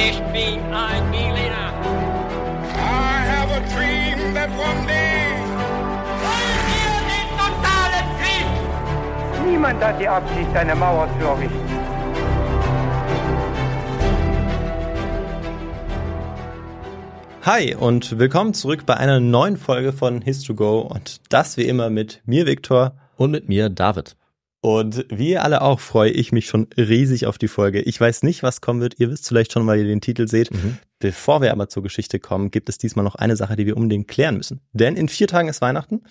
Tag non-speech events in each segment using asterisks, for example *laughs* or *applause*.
Ich bin ein Berliner. I have a dream that one day. Wollen wir den totalen Krieg? Niemand hat die Absicht, eine Mauer zu errichten. Hi und willkommen zurück bei einer neuen Folge von His2Go und das wie immer mit mir Viktor Und mit mir David. Und wie ihr alle auch freue ich mich schon riesig auf die Folge. Ich weiß nicht, was kommen wird. Ihr wisst vielleicht schon, weil ihr den Titel seht. Bevor wir aber zur Geschichte kommen, gibt es diesmal noch eine Sache, die wir unbedingt klären müssen. Denn in vier Tagen ist Weihnachten,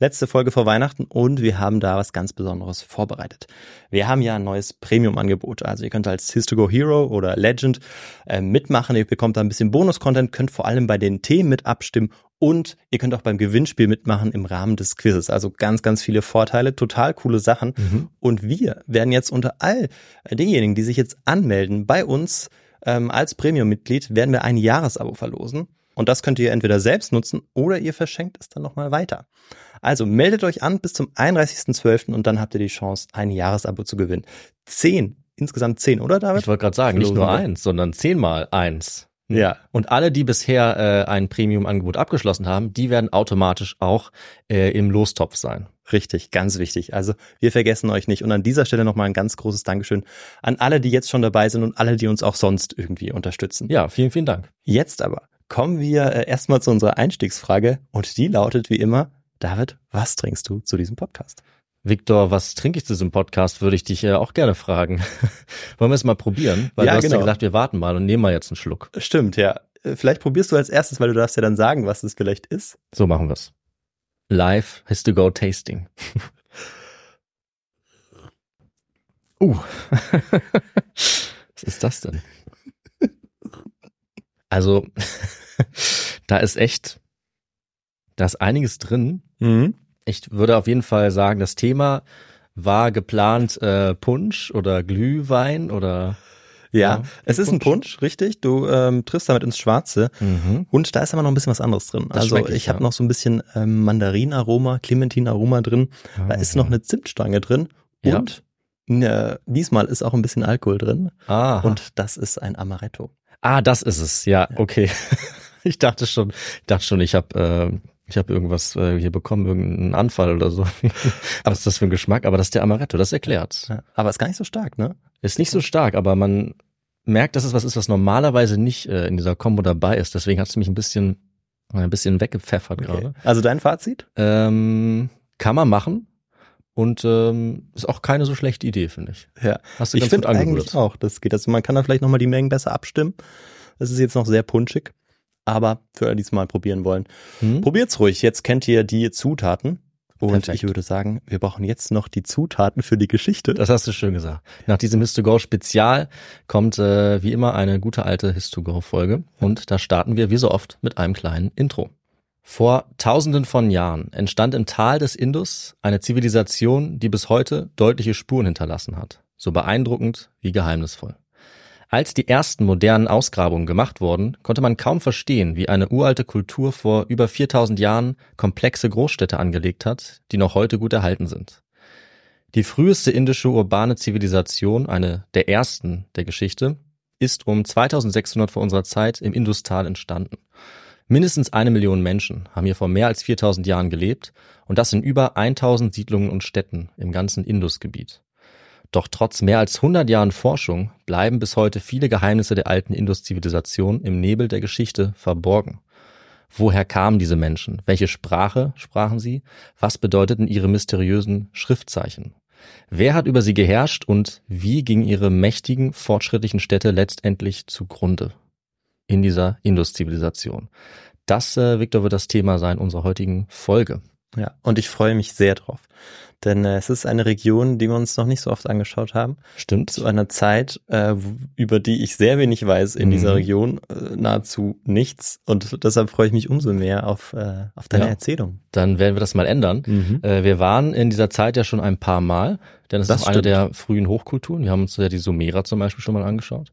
letzte Folge vor Weihnachten und wir haben da was ganz Besonderes vorbereitet. Wir haben ja ein neues Premium-Angebot. Also ihr könnt als His2Go Hero oder Legend äh, mitmachen. Ihr bekommt da ein bisschen Bonus-Content, könnt vor allem bei den Themen mit abstimmen und ihr könnt auch beim Gewinnspiel mitmachen im Rahmen des Quizzes. Also ganz, ganz viele Vorteile, total coole Sachen. Und wir werden jetzt unter all denjenigen, die sich jetzt anmelden, bei uns ähm, als Premium-Mitglied, werden wir ein Jahresabo verlosen. Und das könnt ihr entweder selbst nutzen oder ihr verschenkt es dann nochmal weiter. Also meldet euch an bis zum 31.12. und dann habt ihr die Chance, ein Jahresabo zu gewinnen. Zehn, insgesamt zehn, oder David? Ich wollte gerade sagen, nicht nur eins, sondern zehnmal eins. Ja. Und alle, die bisher äh, ein Premium-Angebot abgeschlossen haben, die werden automatisch auch äh, im Lostopf sein. Richtig, ganz wichtig. Also wir vergessen euch nicht. Und an dieser Stelle nochmal ein ganz großes Dankeschön an alle, die jetzt schon dabei sind und alle, die uns auch sonst irgendwie unterstützen. Ja, vielen, vielen Dank. Jetzt aber kommen wir äh, erstmal zu unserer Einstiegsfrage und die lautet wie immer, David, was trinkst du zu diesem Podcast? Victor, was trinke ich zu diesem Podcast, würde ich dich äh, auch gerne fragen. *laughs* Wollen wir es mal probieren? Weil Ja, du hast genau. ja gesagt, wir warten mal und nehmen mal jetzt einen Schluck. Stimmt, ja. Äh, Vielleicht probierst du als erstes, weil du darfst ja dann sagen, was es vielleicht ist. So machen wir's. Live has to go tasting. *laughs* Uh. Was ist das denn? Also, *laughs* da ist echt, da ist einiges drin. Mhm. Ich würde auf jeden Fall sagen, das Thema war geplant äh, Punsch oder Glühwein oder Ja, Ja, es ist ein Punsch, richtig. Du ähm, triffst damit ins Schwarze. mhm. Und da ist aber noch ein bisschen was anderes drin. Das also ich, ich, habe ja. noch so ein bisschen ähm, Mandarinaroma, Clementinaroma drin. Da ist noch eine Zimtstange drin. Ja. Und äh, diesmal ist auch ein bisschen Alkohol drin. ah, Und das ist ein Amaretto. ah, das ist es. Ja, okay. *laughs* Ich dachte schon, ich dachte schon, ich habe äh, ich habe irgendwas äh, hier bekommen, irgendeinen Anfall oder so. *laughs* was ist das für ein Geschmack? Aber das ist der Amaretto, das erklärt. Ja, aber ist gar nicht so stark, ne? Ist nicht so stark, aber man merkt, dass es was ist, was normalerweise nicht äh, in dieser Kombo dabei ist. Deswegen hat es mich ein bisschen ein bisschen weggepfeffert gerade. Also dein Fazit? Ähm, kann man machen und ähm, ist auch keine so schlechte Idee, finde ich. Ja. Hast du Ich ganz finde gut eigentlich auch, das geht. Also man kann da vielleicht nochmal die Mengen besser abstimmen. Es ist jetzt noch sehr punschig. Aber für alle, die es mal probieren wollen, Hm? probiert's ruhig. Jetzt kennt ihr die Zutaten. Und Perfekt. ich würde sagen, wir brauchen jetzt noch die Zutaten für die Geschichte. Das hast du schön gesagt. Nach diesem His2Go Spezial kommt äh, wie immer eine gute alte His2Go Folge und da starten wir wie so oft mit einem kleinen Intro. Vor tausenden von Jahren entstand im Tal des Indus eine Zivilisation, die bis heute deutliche Spuren hinterlassen hat. So beeindruckend wie geheimnisvoll. Als die ersten modernen Ausgrabungen gemacht wurden, konnte man kaum verstehen, wie eine uralte Kultur vor über 4000 Jahren komplexe Großstädte angelegt hat, die noch heute gut erhalten sind. Die früheste indische urbane Zivilisation, eine der ersten der Geschichte, ist um 2600 vor unserer Zeit im Industal entstanden. Mindestens eine Million Menschen haben hier vor mehr als 4000 Jahren gelebt und das in über 1000 Siedlungen und Städten im ganzen Indusgebiet. Doch trotz mehr als 100 Jahren Forschung bleiben bis heute viele Geheimnisse der alten Indus-Zivilisation im Nebel der Geschichte verborgen. Woher kamen diese Menschen? Welche Sprache sprachen sie? Was bedeuteten ihre mysteriösen Schriftzeichen? Wer hat über sie geherrscht und wie gingen ihre mächtigen, fortschrittlichen Städte letztendlich zugrunde in dieser Indus-Zivilisation? Das, äh, Victor, wird das Thema sein unserer heutigen Folge. Ja, und ich freue mich sehr drauf. Denn äh, es ist eine Region, die wir uns noch nicht so oft angeschaut haben. Stimmt? Zu einer Zeit, äh, über die ich sehr wenig weiß in Mhm. dieser Region, äh, nahezu nichts. Und deshalb freue ich mich umso mehr auf, äh, auf deine Ja. Erzählung. Dann werden wir das mal ändern. Mhm. Äh, wir waren in dieser Zeit ja schon ein paar Mal, denn es Das ist auch eine der frühen Hochkulturen. Wir haben uns ja die Sumerer zum Beispiel schon mal angeschaut.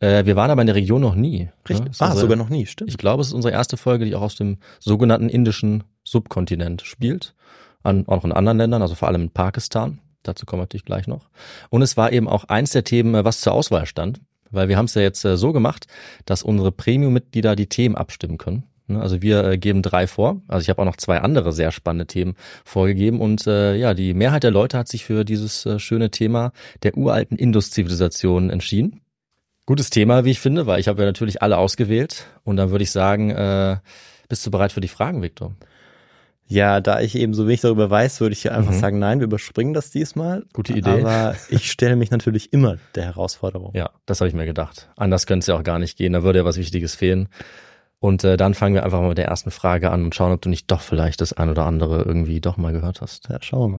Äh, wir waren aber in der Region noch nie. Richtig. Ja, das ist ah, unsere- sogar noch nie, stimmt. Ich glaube, es ist unsere erste Folge, die auch aus dem sogenannten indischen Subkontinent spielt. An, auch in anderen Ländern, also vor allem in Pakistan. Dazu kommen wir natürlich gleich noch. Und es war eben auch eins der Themen, äh, was zur Auswahl stand. weil wir haben es ja jetzt äh, so gemacht, dass unsere Premium-Mitglieder die Themen abstimmen können. Ne, Also wir äh, geben drei vor. Also ich habe auch noch zwei andere sehr spannende Themen vorgegeben. Und äh, ja, die Mehrheit der Leute hat sich für dieses schöne Thema der uralten Indus-Zivilisation entschieden. Gutes Thema, wie ich finde, weil ich habe ja natürlich alle ausgewählt. Und dann würde ich sagen, äh, bist du bereit für die Fragen, Victor? Ja, da ich eben so wenig darüber weiß, würde ich hier einfach Mhm. sagen, nein, wir überspringen das diesmal. Gute Idee. Aber ich stelle mich natürlich immer der Herausforderung. Ja, das habe ich mir gedacht. Anders könnte es ja auch gar nicht gehen. Da würde ja was Wichtiges fehlen. Und äh, dann fangen wir einfach mal mit der ersten Frage an und schauen, ob du nicht doch vielleicht das ein oder andere irgendwie doch mal gehört hast. Ja, schauen wir mal.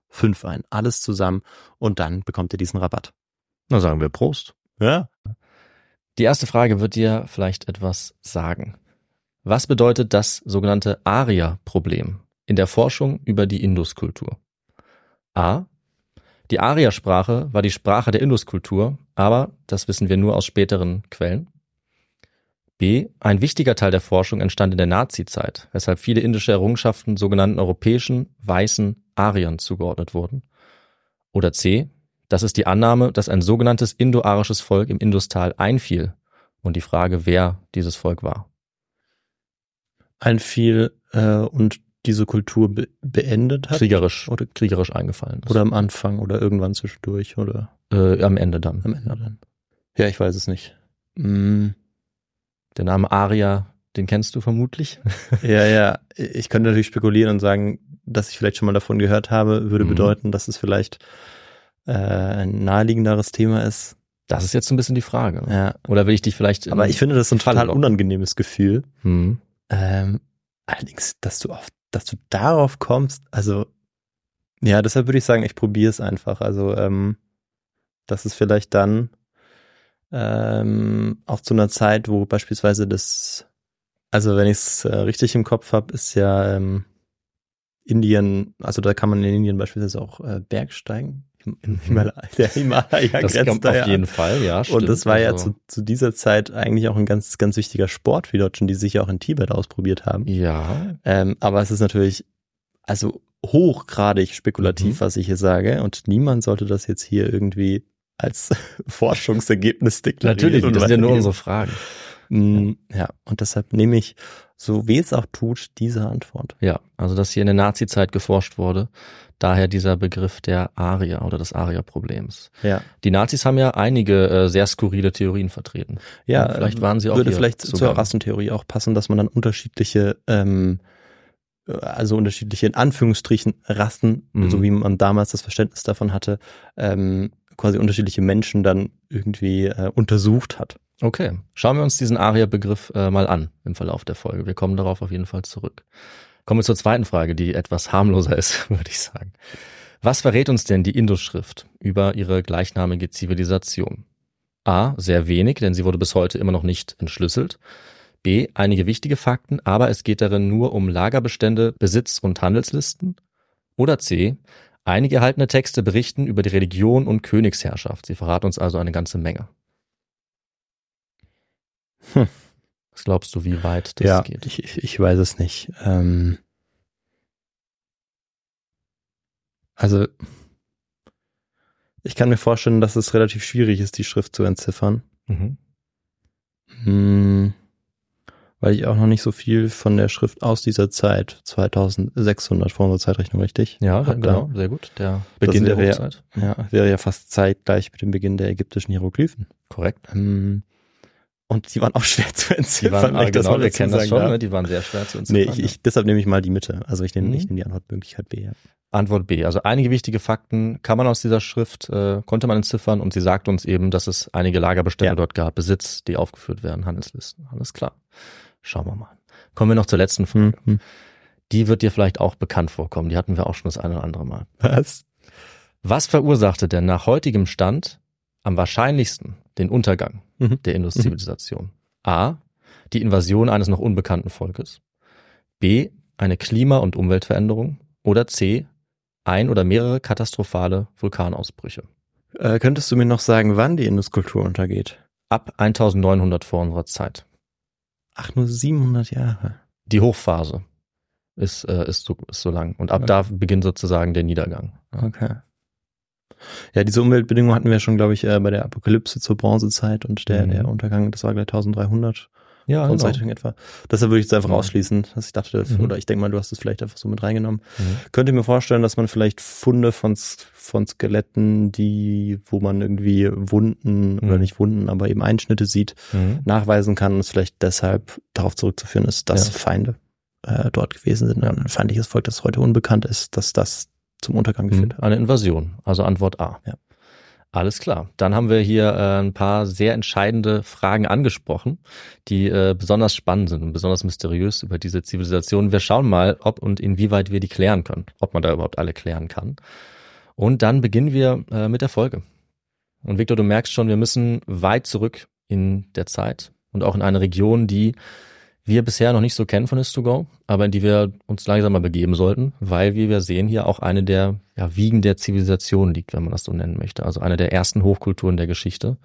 5 ein. Alles zusammen und dann bekommt ihr diesen Rabatt. Na sagen wir Prost. Ja. Die erste Frage wird dir vielleicht etwas sagen. Was bedeutet das sogenannte Aria-Problem in der Forschung über die Induskultur? A. Die Aria-Sprache war die Sprache der Induskultur, aber das wissen wir nur aus späteren Quellen. B. Ein wichtiger Teil der Forschung entstand in der Nazi-Zeit, weshalb viele indische Errungenschaften sogenannten europäischen, weißen Ariern zugeordnet wurden. Oder C. Das ist die Annahme, dass ein sogenanntes indo-arisches Volk im Industal einfiel und die Frage, wer dieses Volk war. Einfiel äh, und diese Kultur be beendet hat? Kriegerisch, Oder, kriegerisch eingefallen ist. oder am Anfang oder irgendwann zwischendurch oder äh, am Ende dann. am Ende dann? Ja, ich weiß es nicht. Mm, Der Name Aria, den kennst du vermutlich. *laughs* ja, ja. Ich könnte natürlich spekulieren und sagen, dass ich vielleicht schon mal davon gehört habe, würde Mhm. bedeuten, dass es vielleicht äh, ein naheliegenderes Thema ist. Das ist jetzt so ein bisschen die Frage. ne? Ja. Oder will ich dich vielleicht. Aber ich finde das ein total locken? unangenehmes Gefühl. Hm. Ähm, allerdings, dass du auf, dass du darauf kommst, also ja, deshalb würde ich sagen, ich probiere es einfach. Also, ähm, das ist vielleicht dann ähm, auch zu einer Zeit, wo beispielsweise das, also wenn ich es äh, richtig im Kopf habe, ist ja ähm, Indien, also da kann man in Indien beispielsweise auch äh, Bergsteigen. Im, im Himalaya, der *laughs* Himalaya Mhm. Das grenzt da auf ja jeden an. Fall, ja. Stimmt. Und das war ja Also, zu, zu dieser Zeit eigentlich auch ein ganz, ganz wichtiger Sport für die Deutschen, die sich ja auch in Tibet ausprobiert haben. Ja, Ähm, aber es ist natürlich, also hochgradig spekulativ, Mhm. was ich hier sage. Und niemand sollte das jetzt hier irgendwie als *laughs* Forschungsergebnis deklarieren. natürlich, und das sind ja nur unsere Fragen. Mm, Ja, und deshalb nehme ich, so wie es auch tut, diese Antwort. Ja, also dass hier in der Nazi-Zeit geforscht wurde, daher dieser Begriff der Arier oder des Aria-Problems. Ja, Die Nazis haben ja einige äh, sehr skurrile Theorien vertreten. ja Ja, vielleicht waren sie auch würde vielleicht zugange. zur Rassentheorie auch passen, dass man dann unterschiedliche, ähm, also unterschiedliche in Anführungsstrichen Rassen, Mhm. so wie man damals das Verständnis davon hatte, ähm, quasi unterschiedliche Menschen dann irgendwie äh, untersucht hat. Okay, schauen wir uns diesen Aria-Begriff äh, mal an im Verlauf der Folge. Wir kommen darauf auf jeden Fall zurück. Kommen wir zur zweiten Frage, die etwas harmloser ist, *laughs* würde ich sagen. Was verrät uns denn die Indus-Schrift über ihre gleichnamige Zivilisation? A. Sehr wenig, denn sie wurde bis heute immer noch nicht entschlüsselt. B. Einige wichtige Fakten, aber es geht darin nur um Lagerbestände, Besitz- und Handelslisten. Oder C. Einige erhaltene Texte berichten über die Religion und Königsherrschaft. Sie verraten uns also eine ganze Menge. Hm. Was glaubst du, wie weit das ja, geht? ich, ich, weiß es nicht. Ähm, also ich kann mir vorstellen, dass es relativ schwierig ist, die Schrift zu entziffern. Mhm. Hm, weil ich auch noch nicht so viel von der Schrift aus dieser Zeit, 2600 vor unserer Zeitrechnung, richtig? Ja, Hab genau, da. sehr gut. Der Das Beginn der wäre ja- Hochzeit. Wäre ja fast zeitgleich mit dem Beginn der ägyptischen Hieroglyphen. Korrekt. Ähm, und die waren auch schwer zu Die entziffern, waren, wenn ah, ich das genau, mal wir kennen das schon, ne? die waren sehr schwer zu Nee, entziffern. ich, ja. ich, deshalb nehme ich mal die Mitte. Also ich nehme, Mhm. ich nehme die Antwortmöglichkeit B. Ja. Antwort B. Also einige wichtige Fakten kann man aus dieser Schrift, äh, konnte man entziffern und sie sagt uns eben, dass es einige Lagerbestände Ja. dort gab, Besitz, die aufgeführt werden, Handelslisten. Alles klar. Schauen wir mal. Kommen wir noch zur letzten Frage. Hm. Die wird dir vielleicht auch bekannt vorkommen. Die hatten wir auch schon das eine oder andere Mal. Was? Was verursachte denn nach heutigem Stand am wahrscheinlichsten den Untergang Mhm. der Induszivilisation? A. Die Invasion eines noch unbekannten Volkes. B. Eine Klima- und Umweltveränderung. Oder C. Ein oder mehrere katastrophale Vulkanausbrüche. Äh, könntest du mir noch sagen, wann die Induskultur untergeht? Ab 1900 vor unserer Zeit. Ach, nur 700 Jahre. Die Hochphase ist, äh, ist, so, ist so lang. Und ab Ja. da beginnt sozusagen der Niedergang. Okay. Ja, diese Umweltbedingungen hatten wir schon, glaube ich, äh, bei der Apokalypse zur Bronzezeit und der, Mhm. der Untergang, das war gleich 1300 Ja, von Zeitungen etwa. Deshalb würde ich es einfach Ja. ausschließen, dass ich dachte, Mhm. oder ich denke mal, du hast es vielleicht einfach so mit reingenommen. Mhm. Könnte mir vorstellen, dass man vielleicht Funde von, von Skeletten, die, wo man irgendwie Wunden oder Mhm. nicht Wunden, aber eben Einschnitte sieht, Mhm. nachweisen kann und es vielleicht deshalb darauf zurückzuführen ist, dass Ja. Feinde äh, dort gewesen sind. Ein feindliches Volk, das heute unbekannt ist, dass das zum Untergang geführt hat. Eine Invasion, also Antwort A. Ja. Alles klar. Dann haben wir hier äh, ein paar sehr entscheidende Fragen angesprochen, die äh, besonders spannend sind und besonders mysteriös über diese Zivilisation. Wir schauen mal, ob und inwieweit wir die klären können, ob man da überhaupt alle klären kann. Und dann beginnen wir äh, mit der Folge. Und Victor, du merkst schon, wir müssen weit zurück in der Zeit und auch in eine Region, die wir bisher noch nicht so kennen von His2Go, aber in die wir uns langsam mal begeben sollten, weil, wie wir sehen, hier auch eine der ja, Wiegen der Zivilisation liegt, wenn man das so nennen möchte. Also eine der ersten Hochkulturen der Geschichte.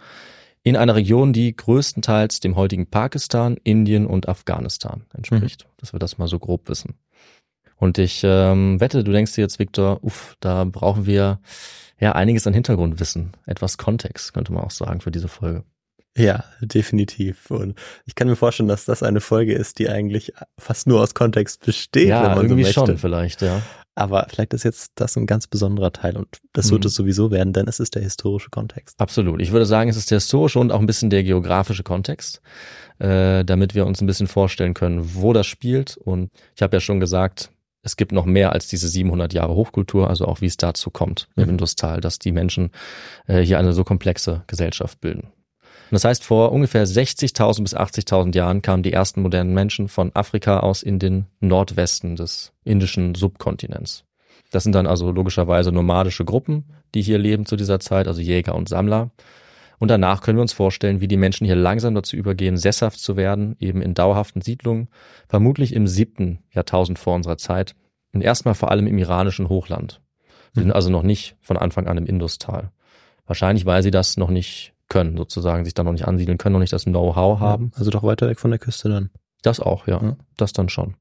In einer Region, die größtenteils dem heutigen Pakistan, Indien und Afghanistan entspricht. Dass wir das mal so grob wissen. Und ich ähm, wette, du denkst dir jetzt, Victor, uff, da brauchen wir ja einiges an Hintergrundwissen, etwas Kontext, könnte man auch sagen, für diese Folge. Ja, definitiv. Und ich kann mir vorstellen, dass das eine Folge ist, die eigentlich fast nur aus Kontext besteht, ja, wenn man so irgendwie möchte. schon vielleicht, ja. Aber vielleicht ist jetzt das ein ganz besonderer Teil und das Mhm. wird es sowieso werden, denn es ist der historische Kontext. Absolut. Ich würde sagen, es ist der historische und auch ein bisschen der geografische Kontext, äh, damit wir uns ein bisschen vorstellen können, wo das spielt. Und ich habe ja schon gesagt, es gibt noch mehr als diese 700 Jahre Hochkultur, also auch wie es dazu kommt im Mhm. Industal, dass die Menschen äh, hier eine so komplexe Gesellschaft bilden. Das heißt, vor ungefähr 60.000 bis 80.000 Jahren kamen die ersten modernen Menschen von Afrika aus in den Nordwesten des indischen Subkontinents. Das sind dann also logischerweise nomadische Gruppen, die hier leben zu dieser Zeit, also Jäger und Sammler. Und danach können wir uns vorstellen, wie die Menschen hier langsam dazu übergehen, sesshaft zu werden, eben in dauerhaften Siedlungen, vermutlich im siebten Jahrtausend vor unserer Zeit und erstmal vor allem im iranischen Hochland. Sie sind also noch nicht von Anfang an im Industal. Wahrscheinlich, weil sie das noch nicht können, sozusagen, sich da noch nicht ansiedeln können, noch nicht das Know-how haben. Also doch weiter weg von der Küste dann. Das auch, ja. Ja. Das dann schon.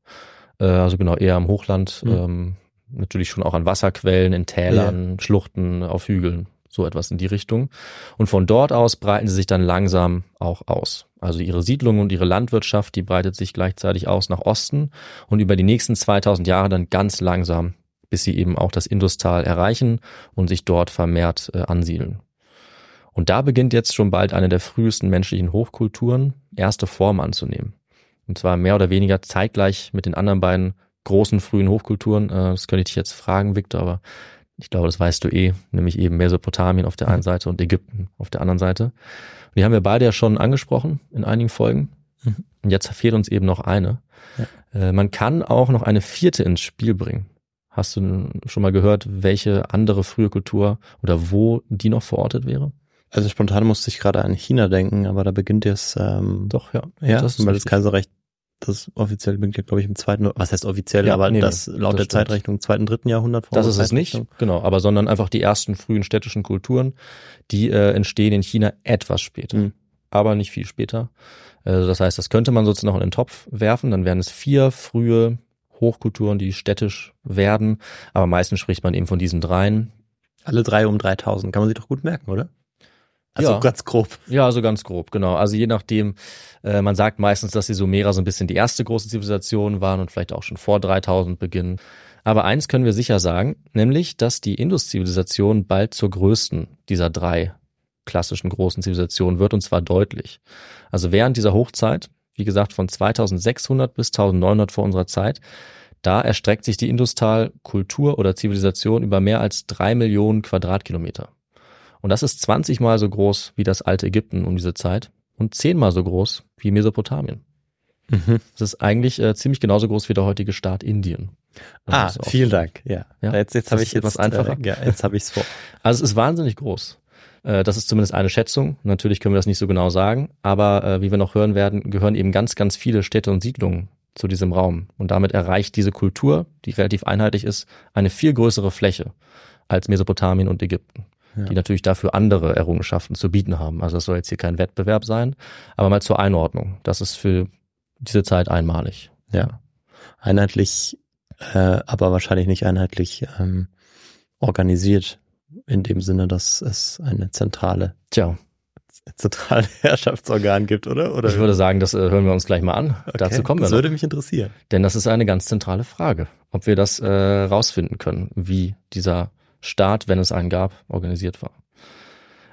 Äh, also genau, eher am Hochland, Mhm. ähm, natürlich schon auch an Wasserquellen, in Tälern, Schluchten, auf Hügeln, so etwas in die Richtung. Und von dort aus breiten sie sich dann langsam auch aus. Also ihre Siedlung und ihre Landwirtschaft, die breitet sich gleichzeitig aus nach Osten und über die nächsten 2000 Jahre dann ganz langsam, bis sie eben auch das Industal erreichen und sich dort vermehrt äh, ansiedeln. Und da beginnt jetzt schon bald eine der frühesten menschlichen Hochkulturen erste Form anzunehmen. Und zwar mehr oder weniger zeitgleich mit den anderen beiden großen frühen Hochkulturen. Äh, Das könnte ich dich jetzt fragen, Victor, aber ich glaube, das weißt du eh, nämlich eben Mesopotamien auf der einen Seite und Ägypten auf der anderen Seite. Und die haben wir beide ja schon angesprochen in einigen Folgen. Mhm. Und jetzt fehlt uns eben noch eine. Äh, Man kann auch noch eine vierte ins Spiel bringen. Hast du schon mal gehört, welche andere frühe Kultur oder wo die noch verortet wäre? Also spontan musste ich gerade an China denken, aber da beginnt es, ähm, Doch, ja. ja, das ist weil das. Kaiserreich, das offiziell beginnt, glaube ich, im zweiten, was heißt offiziell, Ja, aber nee, nee, das laut das der stimmt. Zeitrechnung zweiten, dritten Jahrhundert vor Das ist es nicht, genau, aber sondern einfach die ersten frühen städtischen Kulturen, die äh, entstehen in China etwas später, Mhm. aber nicht viel später. Also das heißt, das könnte man sozusagen noch in den Topf werfen, dann wären es vier frühe Hochkulturen, die städtisch werden, aber meistens spricht man eben von diesen dreien. Alle drei um 3000, kann man sich doch gut merken, oder? Also Ja. ganz grob. Ja, also ganz grob, genau. Also je nachdem, äh, man sagt meistens, dass die Sumerer so ein bisschen die erste große Zivilisation waren und vielleicht auch schon vor 3000 beginnen. Aber eins können wir sicher sagen, nämlich, dass die Indus-Zivilisation bald zur größten dieser drei klassischen großen Zivilisationen wird und zwar deutlich. Also während dieser Hochzeit, wie gesagt, von 2600 bis 1900 vor unserer Zeit, da erstreckt sich die Industal-Kultur oder Zivilisation über mehr als drei Millionen Quadratkilometer. Und das ist 20 mal so groß wie das alte Ägypten um diese Zeit und 10 mal so groß wie Mesopotamien. Mhm. Das ist eigentlich äh, ziemlich genauso groß wie der heutige Staat Indien. Ah, das auch- vielen Dank. Ja, Ja, jetzt, jetzt habe ich jetzt etwas einfacher. Äh, ja, jetzt habe ich es vor. *laughs* Also es ist wahnsinnig groß. Äh, Das ist zumindest eine Schätzung. Natürlich können wir das nicht so genau sagen, aber äh, wie wir noch hören werden, gehören eben ganz, ganz viele Städte und Siedlungen zu diesem Raum. Und damit erreicht diese Kultur, die relativ einheitlich ist, eine viel größere Fläche als Mesopotamien und Ägypten, Ja. die natürlich dafür andere Errungenschaften zu bieten haben. Also das soll jetzt hier kein Wettbewerb sein, aber mal zur Einordnung. Das ist für diese Zeit einmalig. Ja. Einheitlich, äh, aber wahrscheinlich nicht einheitlich ähm, organisiert. In dem Sinne, dass es eine zentrale, Tja, zentrale *laughs* Herrschaftsorgan gibt, oder? Oder ich würde sagen, das äh, hören wir uns gleich mal an. Dazu kommen wir Das noch. würde mich interessieren. Denn das ist eine ganz zentrale Frage, ob wir das äh, rausfinden können, wie dieser Staat, wenn es einen gab, organisiert war.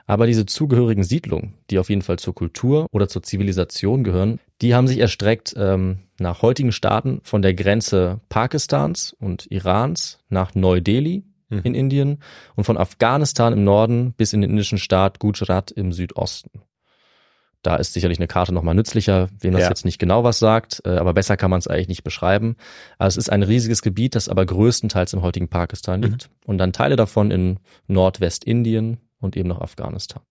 Aber diese zugehörigen Siedlungen, die auf jeden Fall zur Kultur oder zur Zivilisation gehören, die haben sich erstreckt ähm, nach heutigen Staaten von der Grenze Pakistans und Irans nach Neu-Delhi Mhm. in Indien und von Afghanistan im Norden bis in den indischen Staat Gujarat im Südosten. Da ist sicherlich eine Karte nochmal nützlicher, wem das Ja. jetzt nicht genau was sagt, äh, aber besser kann man es eigentlich nicht beschreiben. Also es ist ein riesiges Gebiet, das aber größtenteils im heutigen Pakistan liegt und dann Teile davon in Nordwestindien und eben noch Afghanistan.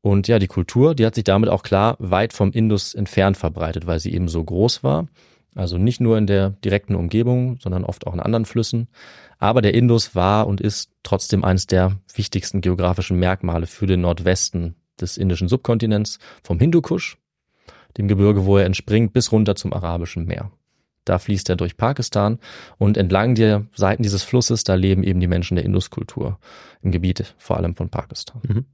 Und ja, die Kultur, die hat sich damit auch klar weit vom Indus entfernt verbreitet, weil sie eben so groß war. Also nicht nur in der direkten Umgebung, sondern oft auch in anderen Flüssen. Aber der Indus war und ist trotzdem eines der wichtigsten geografischen Merkmale für den Nordwesten des indischen Subkontinents, vom Hindukusch, dem Gebirge, wo er entspringt, bis runter zum Arabischen Meer. Da fließt er durch Pakistan und entlang der Seiten dieses Flusses, da leben eben die Menschen der Induskultur im Gebiet vor allem von Pakistan. Mhm.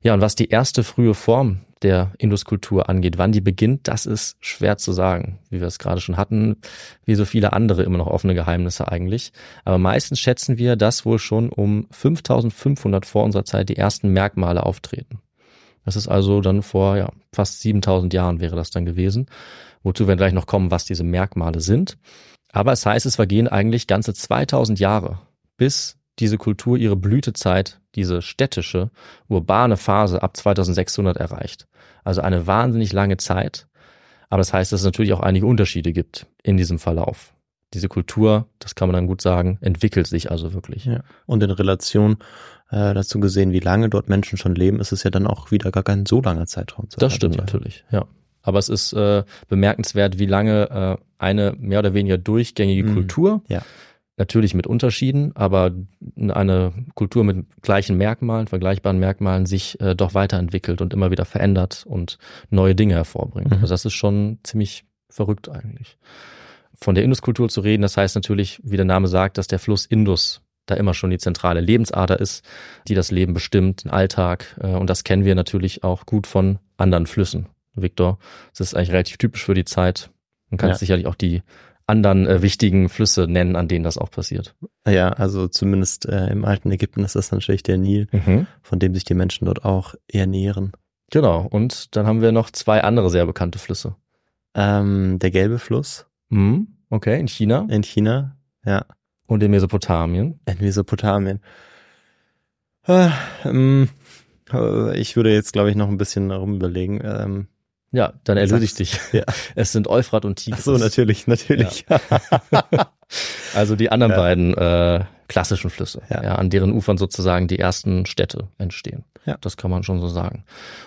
Ja, und was die erste frühe Form der Induskultur angeht, wann die beginnt, das ist schwer zu sagen. Wie wir es gerade schon hatten, wie so viele andere immer noch offene Geheimnisse eigentlich. Aber meistens schätzen wir, dass wohl schon um 5500 vor unserer Zeit die ersten Merkmale auftreten. Das ist also dann vor ja, fast 7000 Jahren wäre das dann gewesen. Wozu wir gleich noch kommen, was diese Merkmale sind. Aber es heißt, es vergehen eigentlich ganze 2000 Jahre, bis diese Kultur ihre Blütezeit, diese städtische, urbane Phase ab 2600 erreicht. Also eine wahnsinnig lange Zeit. Aber das heißt, dass es natürlich auch einige Unterschiede gibt in diesem Verlauf. Diese Kultur, das kann man dann gut sagen, entwickelt sich also wirklich. Ja. Und in Relation äh, dazu gesehen, wie lange dort Menschen schon leben, ist es ja dann auch wieder gar kein so langer Zeitraum. Das stimmt natürlich, ja. Aber es ist äh, bemerkenswert, wie lange äh, eine mehr oder weniger durchgängige Mhm. Kultur, Ja. natürlich mit Unterschieden, aber eine Kultur mit gleichen Merkmalen, vergleichbaren Merkmalen sich äh, doch weiterentwickelt und immer wieder verändert und neue Dinge hervorbringt. Mhm. Also das ist schon ziemlich verrückt eigentlich. Von der Induskultur zu reden, das heißt natürlich, wie der Name sagt, dass der Fluss Indus da immer schon die zentrale Lebensader ist, die das Leben bestimmt, den Alltag. äh, Und das kennen wir natürlich auch gut von anderen Flüssen. Victor, das ist eigentlich relativ typisch für die Zeit. Man kann Ja. sicherlich auch die anderen äh, wichtigen Flüsse nennen, an denen das auch passiert. Ja, also zumindest äh, im alten Ägypten ist das natürlich der Nil, von dem sich die Menschen dort auch ernähren. Genau. Und dann haben wir noch zwei andere sehr bekannte Flüsse. Ähm, der gelbe Fluss Mhm. Okay, in China in China, ja, und in Mesopotamien. in Mesopotamien. Ah, ähm, äh, ich würde jetzt, glaube ich, noch ein bisschen rumüberlegen. Ähm, Ja, dann erlöse ich dich. Ja. *laughs* Es sind Euphrat und Tigris. ach so, natürlich, natürlich. *laughs* Also die anderen Ja. beiden äh, klassischen Flüsse, ja. Ja. an deren Ufern sozusagen die ersten Städte entstehen. Ja. Das kann man schon so sagen.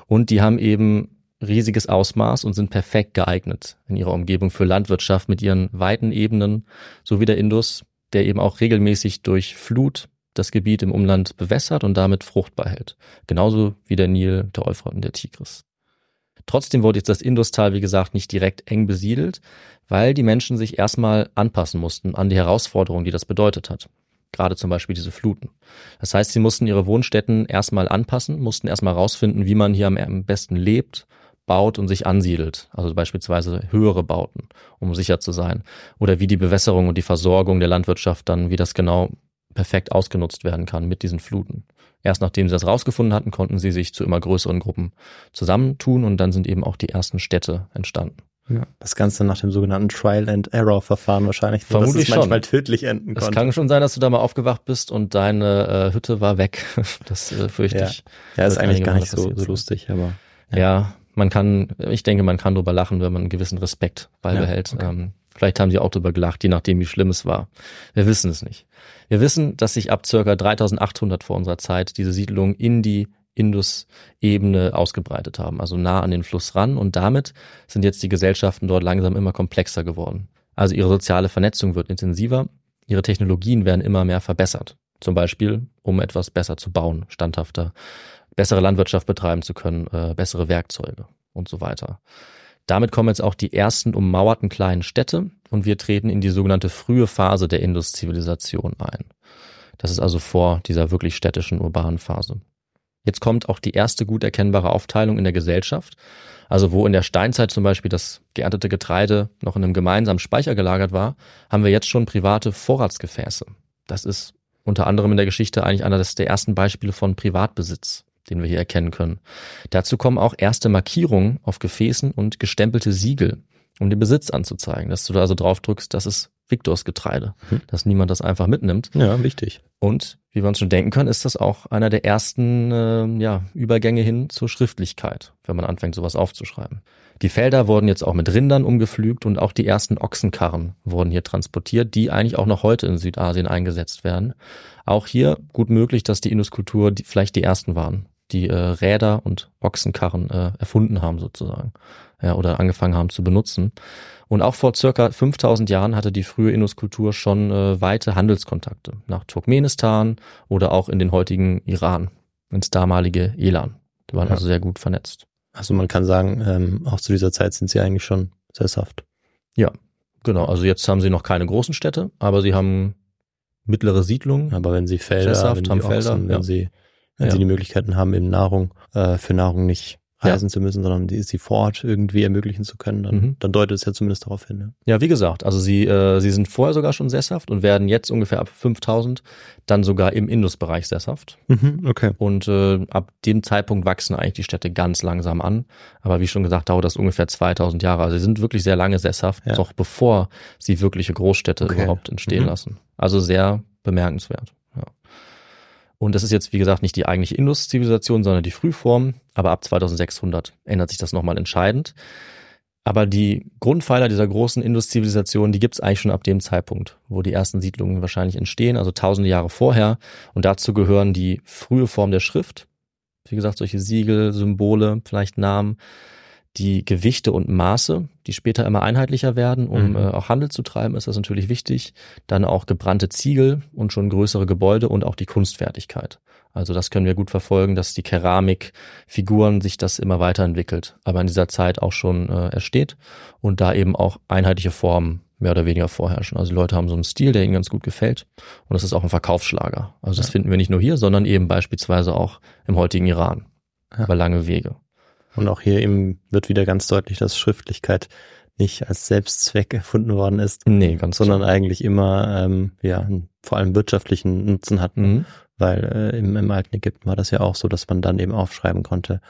Und die haben eben riesiges Ausmaß und sind perfekt geeignet in ihrer Umgebung für Landwirtschaft mit ihren weiten Ebenen, so wie der Indus, der eben auch regelmäßig durch Flut das Gebiet im Umland bewässert und damit fruchtbar hält. Genauso wie der Nil, der Euphrat und der Tigris. Trotzdem wurde jetzt das Industal, wie gesagt, nicht direkt eng besiedelt, weil die Menschen sich erstmal anpassen mussten an die Herausforderungen, die das bedeutet hat. Gerade zum Beispiel diese Fluten. Das heißt, sie mussten ihre Wohnstätten erstmal anpassen, mussten erstmal rausfinden, wie man hier am- am besten lebt, baut und sich ansiedelt. Also beispielsweise höhere Bauten, um sicher zu sein. Oder wie die Bewässerung und die Versorgung der Landwirtschaft dann, wie das genau perfekt ausgenutzt werden kann mit diesen Fluten. Erst nachdem sie das rausgefunden hatten, konnten sie sich zu immer größeren Gruppen zusammentun und dann sind eben auch die ersten Städte entstanden. Ja, das Ganze nach dem sogenannten Trial and Error Verfahren wahrscheinlich, wo Vermutlich das es manchmal schon. tödlich enden Es konnte. kann schon sein, dass du da mal aufgewacht bist und deine äh, Hütte war weg. *laughs* Das äh, fürchte Ja. ich. ja, ist wird eigentlich gar nicht so, so lustig, aber Ja. Man kann, ich denke, man kann drüber lachen, wenn man einen gewissen Respekt beibehält. okay. ähm, vielleicht haben sie auch drüber gelacht, je nachdem, wie schlimm es war. Wir wissen es nicht. Wir wissen, dass sich ab circa 3800 vor unserer Zeit diese Siedlungen in die Indus-Ebene ausgebreitet haben, also nah an den Fluss ran und damit sind jetzt die Gesellschaften dort langsam immer komplexer geworden. Also ihre soziale Vernetzung wird intensiver, ihre Technologien werden immer mehr verbessert. Zum Beispiel, um etwas besser zu bauen, standhafter, bessere Landwirtschaft betreiben zu können, äh, bessere Werkzeuge und so weiter. Damit kommen jetzt auch die ersten ummauerten kleinen Städte und wir treten in die sogenannte frühe Phase der Indus-Zivilisation ein. Das ist also vor dieser wirklich städtischen urbanen Phase. Jetzt kommt auch die erste gut erkennbare Aufteilung in der Gesellschaft. Also wo in der Steinzeit zum Beispiel das geerntete Getreide noch in einem gemeinsamen Speicher gelagert war, haben wir jetzt schon private Vorratsgefäße. Das ist unter anderem in der Geschichte eigentlich einer der ersten Beispiele von Privatbesitz, den wir hier erkennen können. Dazu kommen auch erste Markierungen auf Gefäßen und gestempelte Siegel, um den Besitz anzuzeigen, dass du da also drauf drückst, das ist Victors Getreide, Mhm. dass niemand das einfach mitnimmt. ja, wichtig. Und wie wir uns schon denken können, ist das auch einer der ersten äh, ja, Übergänge hin zur Schriftlichkeit, wenn man anfängt, sowas aufzuschreiben. Die Felder wurden jetzt auch mit Rindern umgepflügt und auch die ersten Ochsenkarren wurden hier transportiert, die eigentlich auch noch heute in Südasien eingesetzt werden. Auch hier gut möglich, dass die Induskultur die, vielleicht die ersten waren, die äh, Räder und Ochsenkarren äh, erfunden haben sozusagen ja, oder angefangen haben zu benutzen. Und auch vor circa 5000 Jahren hatte die frühe Induskultur schon äh, weite Handelskontakte nach Turkmenistan oder auch in den heutigen Iran, ins damalige Elan. Die waren Ja. also sehr gut vernetzt. Also man kann sagen, ähm, auch zu dieser Zeit sind sie eigentlich schon sesshaft. Genau, also jetzt haben sie noch keine großen Städte, aber sie haben mittlere Siedlungen. Aber wenn sie Felder, Sesshaft, wenn haben die Ochsen, Felder, wenn ja. sie, wenn Ja. sie die Möglichkeiten haben, eben Nahrung, äh, für Nahrung nicht reisen zu müssen, sondern die, sie vor Ort irgendwie ermöglichen zu können, dann, Mhm. dann deutet es ja zumindest darauf hin. Ja. Ja, wie gesagt, also sie, äh, sie sind vorher sogar schon sesshaft und werden jetzt ungefähr ab 5000 dann sogar im Indusbereich sesshaft. Mhm, okay. Und äh, ab dem Zeitpunkt wachsen eigentlich die Städte ganz langsam an. Aber wie schon gesagt, dauert das ungefähr 2000 Jahre. Also sie sind wirklich sehr lange sesshaft, Ja. noch bevor sie wirkliche Großstädte Okay. überhaupt entstehen Mhm. lassen. Also sehr bemerkenswert. Und das ist jetzt, wie gesagt, nicht die eigentliche Indus-Zivilisation, sondern die Frühform. Aber ab 2600 ändert sich das nochmal entscheidend. Aber die Grundpfeiler dieser großen Indus-Zivilisation, die gibt es eigentlich schon ab dem Zeitpunkt, wo die ersten Siedlungen wahrscheinlich entstehen, also tausende Jahre vorher. Und dazu gehören die frühe Form der Schrift, wie gesagt, solche Siegel, Symbole, vielleicht Namen, die Gewichte und Maße, die später immer einheitlicher werden, um Mhm. äh, auch Handel zu treiben, ist das natürlich wichtig. Dann auch gebrannte Ziegel und schon größere Gebäude und auch die Kunstfertigkeit. Also das können wir gut verfolgen, dass die Keramik, Figuren sich das immer weiterentwickelt, aber in dieser Zeit auch schon äh, ersteht und da eben auch einheitliche Formen mehr oder weniger vorherrschen. Also die Leute haben so einen Stil, der ihnen ganz gut gefällt und das ist auch ein Verkaufsschlager. Also das Ja. finden wir nicht nur hier, sondern eben beispielsweise auch im heutigen Iran Ja. über lange Wege. Und auch hier eben wird wieder ganz deutlich, dass Schriftlichkeit nicht als Selbstzweck *laughs* erfunden worden ist, Nee, ganz sondern eigentlich immer ähm, ja vor allem wirtschaftlichen Nutzen hat. Mhm. Weil äh, im, im alten Ägypten war das ja auch so, dass man dann eben aufschreiben konnte,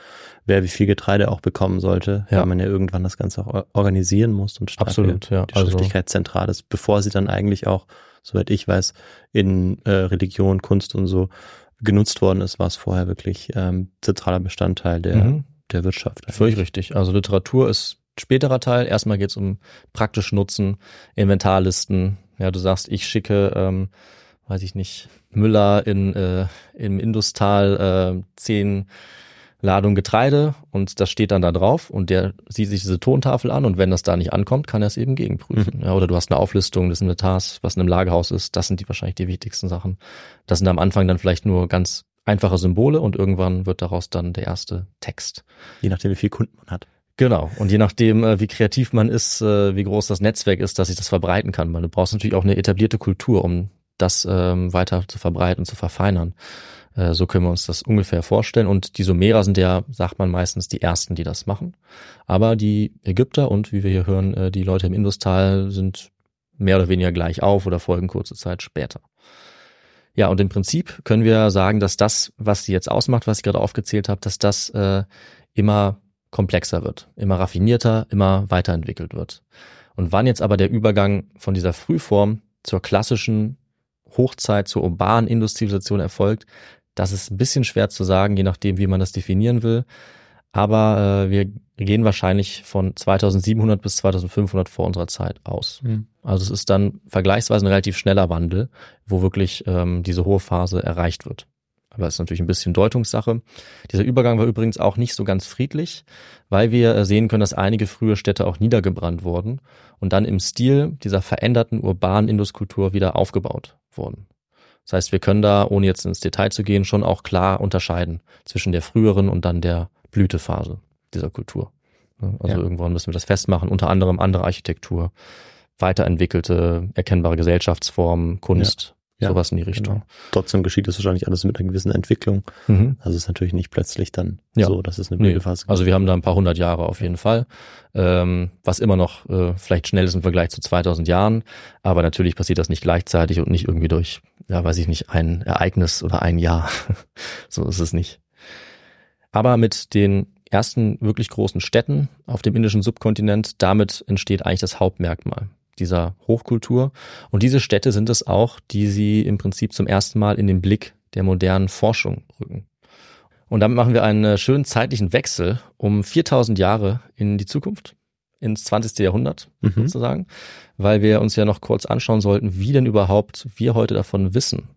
wer wie viel Getreide auch bekommen sollte, Ja. weil man ja irgendwann das Ganze auch or- organisieren muss und dafür Absolut, ja. die Also, Schriftlichkeit zentral ist, bevor sie dann eigentlich auch, soweit ich weiß, in äh, Religion, Kunst und so genutzt worden ist, war es vorher wirklich ähm, zentraler Bestandteil der, mhm. Der Wirtschaft. Völlig richtig. Also Literatur ist späterer Teil. Erstmal geht es um praktischen Nutzen, Inventarlisten. Ja, du sagst, ich schicke, ähm, weiß ich nicht, Müller in äh, im Industal äh, zehn Ladungen Getreide und das steht dann da drauf und der sieht sich diese Tontafel an und wenn das da nicht ankommt, kann er es eben gegenprüfen. Ja, oder du hast eine Auflistung des Inventars, was in einem Lagerhaus ist. Das sind die wahrscheinlich die wichtigsten Sachen. Das sind am Anfang dann vielleicht nur ganz einfache Symbole und irgendwann wird daraus dann der erste Text. Je nachdem, wie viel Kunden man hat. Genau. Und je nachdem, äh, wie kreativ man ist, äh, wie groß das Netzwerk ist, dass sich das verbreiten kann. Weil du brauchst natürlich auch eine etablierte Kultur, um das ähm, weiter zu verbreiten, zu verfeinern. Äh, so können wir uns das ungefähr vorstellen. Und die Sumerer sind ja, sagt man meistens, die ersten, die das machen. Aber die Ägypter und wie wir hier hören, die Leute im Industal sind mehr oder weniger gleich auf oder folgen kurze Zeit später. Ja, und im Prinzip können wir sagen, dass das, was sie jetzt ausmacht, was ich gerade aufgezählt habe, dass das äh, immer komplexer wird, immer raffinierter, immer weiterentwickelt wird. Und wann jetzt aber der Übergang von dieser Frühform zur klassischen Hochzeit, zur urbanen Industrialisation erfolgt, das ist ein bisschen schwer zu sagen, je nachdem, wie man das definieren will. Aber äh, wir gehen wahrscheinlich von 2700 bis 2500 vor unserer Zeit aus. Also es ist dann vergleichsweise ein relativ schneller Wandel, wo wirklich ähm, diese hohe Phase erreicht wird. Aber es ist natürlich ein bisschen Deutungssache. Dieser Übergang war übrigens auch nicht so ganz friedlich, weil wir äh, sehen können, dass einige frühe Städte auch niedergebrannt wurden und dann im Stil dieser veränderten urbanen Induskultur wieder aufgebaut wurden. Das heißt, wir können da, ohne jetzt ins Detail zu gehen, schon auch klar unterscheiden zwischen der früheren und dann der Blütephase dieser Kultur. Also Ja. irgendwann müssen wir das festmachen, unter anderem andere Architektur, weiterentwickelte, erkennbare Gesellschaftsformen, Kunst, Ja, sowas in die Richtung. Genau. Trotzdem geschieht das wahrscheinlich alles mit einer gewissen Entwicklung. Mhm. Also es ist natürlich nicht plötzlich dann Ja. so, dass es eine Nee, Blütephase also wir haben da ein paar hundert Jahre auf jeden Fall, ähm, was immer noch äh, vielleicht schnell ist im Vergleich zu 2000 Jahren, aber natürlich passiert das nicht gleichzeitig und nicht irgendwie durch, ja weiß ich nicht, ein Ereignis oder ein Jahr. *laughs* so ist es nicht. Aber mit den ersten wirklich großen Städten auf dem indischen Subkontinent, damit entsteht eigentlich das Hauptmerkmal dieser Hochkultur. Und diese Städte sind es auch, die sie im Prinzip zum ersten Mal in den Blick der modernen Forschung rücken. Und damit machen wir einen äh, schönen zeitlichen Wechsel um 4000 Jahre in die Zukunft, ins 20. Jahrhundert Mhm. sozusagen, weil wir uns ja noch kurz anschauen sollten, wie denn überhaupt wir heute davon wissen,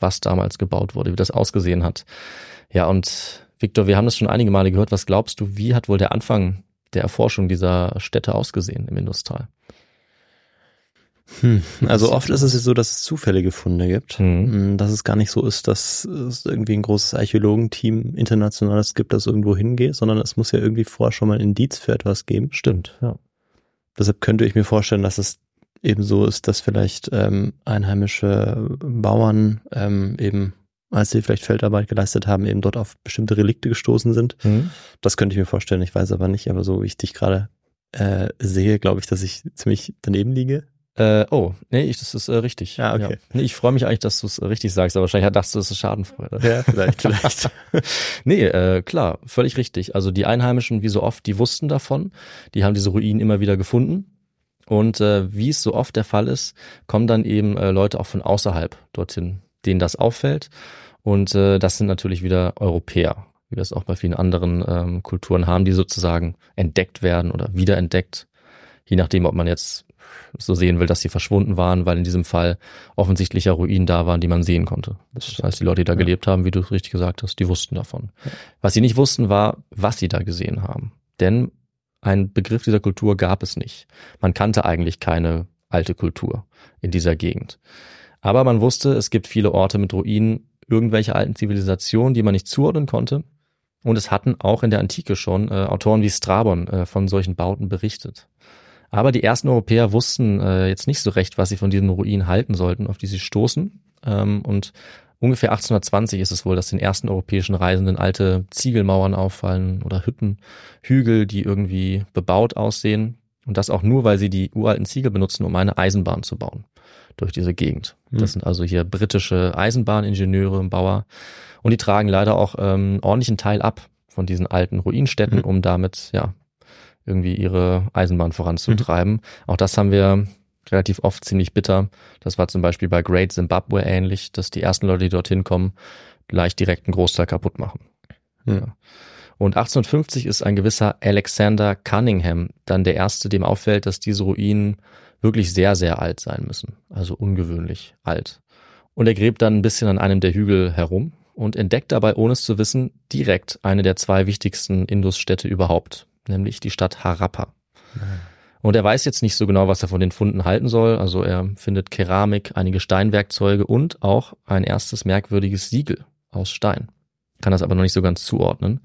was damals gebaut wurde, wie das ausgesehen hat. Ja, und Victor, wir haben das schon einige Male gehört. Was glaubst du, wie hat wohl der Anfang der Erforschung dieser Städte ausgesehen im Industal? Hm. Also oft ist es ja so, dass es zufällige Funde gibt. Mhm. Hm, Dass es gar nicht so ist, dass es irgendwie ein großes Archäologenteam internationales gibt, das irgendwo hingeht, sondern es muss ja irgendwie vorher schon mal ein Indiz für etwas geben. Stimmt, ja. Deshalb könnte ich mir vorstellen, dass es eben so ist, dass vielleicht ähm, einheimische Bauern ähm, eben als sie vielleicht Feldarbeit geleistet haben, eben dort auf bestimmte Relikte gestoßen sind. Mhm. Das könnte ich mir vorstellen, ich weiß aber nicht, aber so wie ich dich gerade äh, sehe, glaube ich, dass ich ziemlich daneben liege. Äh, oh, nee, ich, das ist äh, richtig. Ja, okay. Nee, ich freue mich eigentlich, dass du es äh, richtig sagst, aber wahrscheinlich dachtest du, es ist Schadenfreude. Ja, vielleicht, vielleicht. *laughs* nee, äh, klar, völlig richtig. Also die Einheimischen, wie so oft, die wussten davon. Die haben diese Ruinen immer wieder gefunden. Und äh, wie es so oft der Fall ist, kommen dann eben äh, Leute auch von außerhalb dorthin, denen das auffällt. Und äh, das sind natürlich wieder Europäer, wie wir es auch bei vielen anderen ähm, Kulturen haben, die sozusagen entdeckt werden oder wiederentdeckt. Je nachdem, ob man jetzt so sehen will, dass sie verschwunden waren, weil in diesem Fall offensichtlich ja Ruinen da waren, die man sehen konnte. Das heißt, die Leute, die da Ja. gelebt haben, wie du es richtig gesagt hast, die wussten davon. Was sie nicht wussten, war, was sie da gesehen haben. Denn ein Begriff dieser Kultur gab es nicht. Man kannte eigentlich keine alte Kultur in dieser Gegend. Aber man wusste, es gibt viele Orte mit Ruinen, irgendwelche alten Zivilisationen, die man nicht zuordnen konnte. Und es hatten auch in der Antike schon äh, Autoren wie Strabon äh, von solchen Bauten berichtet. Aber die ersten Europäer wussten äh, jetzt nicht so recht, was sie von diesen Ruinen halten sollten, auf die sie stoßen. Ähm, und ungefähr 1820 ist es wohl, dass den ersten europäischen Reisenden alte Ziegelmauern auffallen oder Hütten, Hügel, die irgendwie bebaut aussehen. Und das auch nur, weil sie die uralten Ziegel benutzen, um eine Eisenbahn zu bauen durch diese Gegend. Das Hm. sind also hier britische Eisenbahningenieure und Bauer. Und die tragen leider auch ähm, ordentlichen Teil ab von diesen alten Ruinenstädten, Mhm. um damit, ja, irgendwie ihre Eisenbahn voranzutreiben. Auch das haben wir relativ oft ziemlich bitter. Das war zum Beispiel bei Great Zimbabwe ähnlich, dass die ersten Leute, die dorthin kommen, gleich direkt einen Großteil kaputt machen. Ja. Und 1850 ist ein gewisser Alexander Cunningham dann der erste, dem auffällt, dass diese Ruinen wirklich sehr, sehr alt sein müssen. Also ungewöhnlich alt. Und er gräbt dann ein bisschen an einem der Hügel herum und entdeckt dabei, ohne es zu wissen, direkt eine der zwei wichtigsten Indusstädte überhaupt, nämlich die Stadt Harappa. Und er weiß jetzt nicht so genau, was er von den Funden halten soll. Also er findet Keramik, einige Steinwerkzeuge und auch ein erstes merkwürdiges Siegel aus Stein. Kann das aber noch nicht so ganz zuordnen.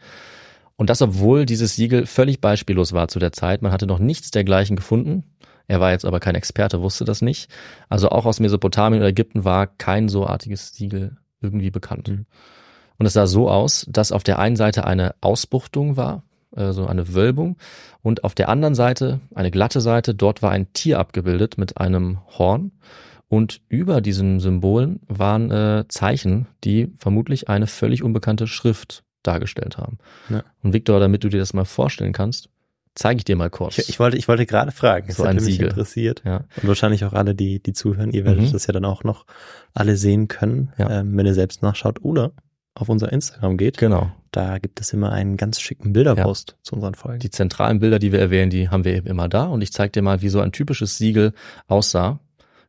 Und das, obwohl dieses Siegel völlig beispiellos war zu der Zeit. Man hatte noch nichts dergleichen gefunden. Er war jetzt aber kein Experte, wusste das nicht. Also auch aus Mesopotamien oder Ägypten war kein so artiges Siegel irgendwie bekannt. Mhm. Und es sah so aus, dass auf der einen Seite eine Ausbuchtung war, also eine Wölbung, und auf der anderen Seite, eine glatte Seite, dort war ein Tier abgebildet mit einem Horn. Und über diesen Symbolen waren äh, Zeichen, die vermutlich eine völlig unbekannte Schrift dargestellt haben. Ja. Und Victor, damit du dir das mal vorstellen kannst, zeige ich dir mal kurz. Ich, ich wollte, ich wollte gerade fragen. So das ein Siegel. interessiert. ja. Und wahrscheinlich auch alle, die, die zuhören. Ihr werdet Mhm. das ja dann auch noch alle sehen können, Ja. ähm, wenn ihr selbst nachschaut oder auf unser Instagram geht. Genau. Da gibt es immer einen ganz schicken Bilderpost zu unseren Folgen. Die zentralen Bilder, die wir erwähnen, die haben wir eben immer da. Und ich zeige dir mal, wie so ein typisches Siegel aussah,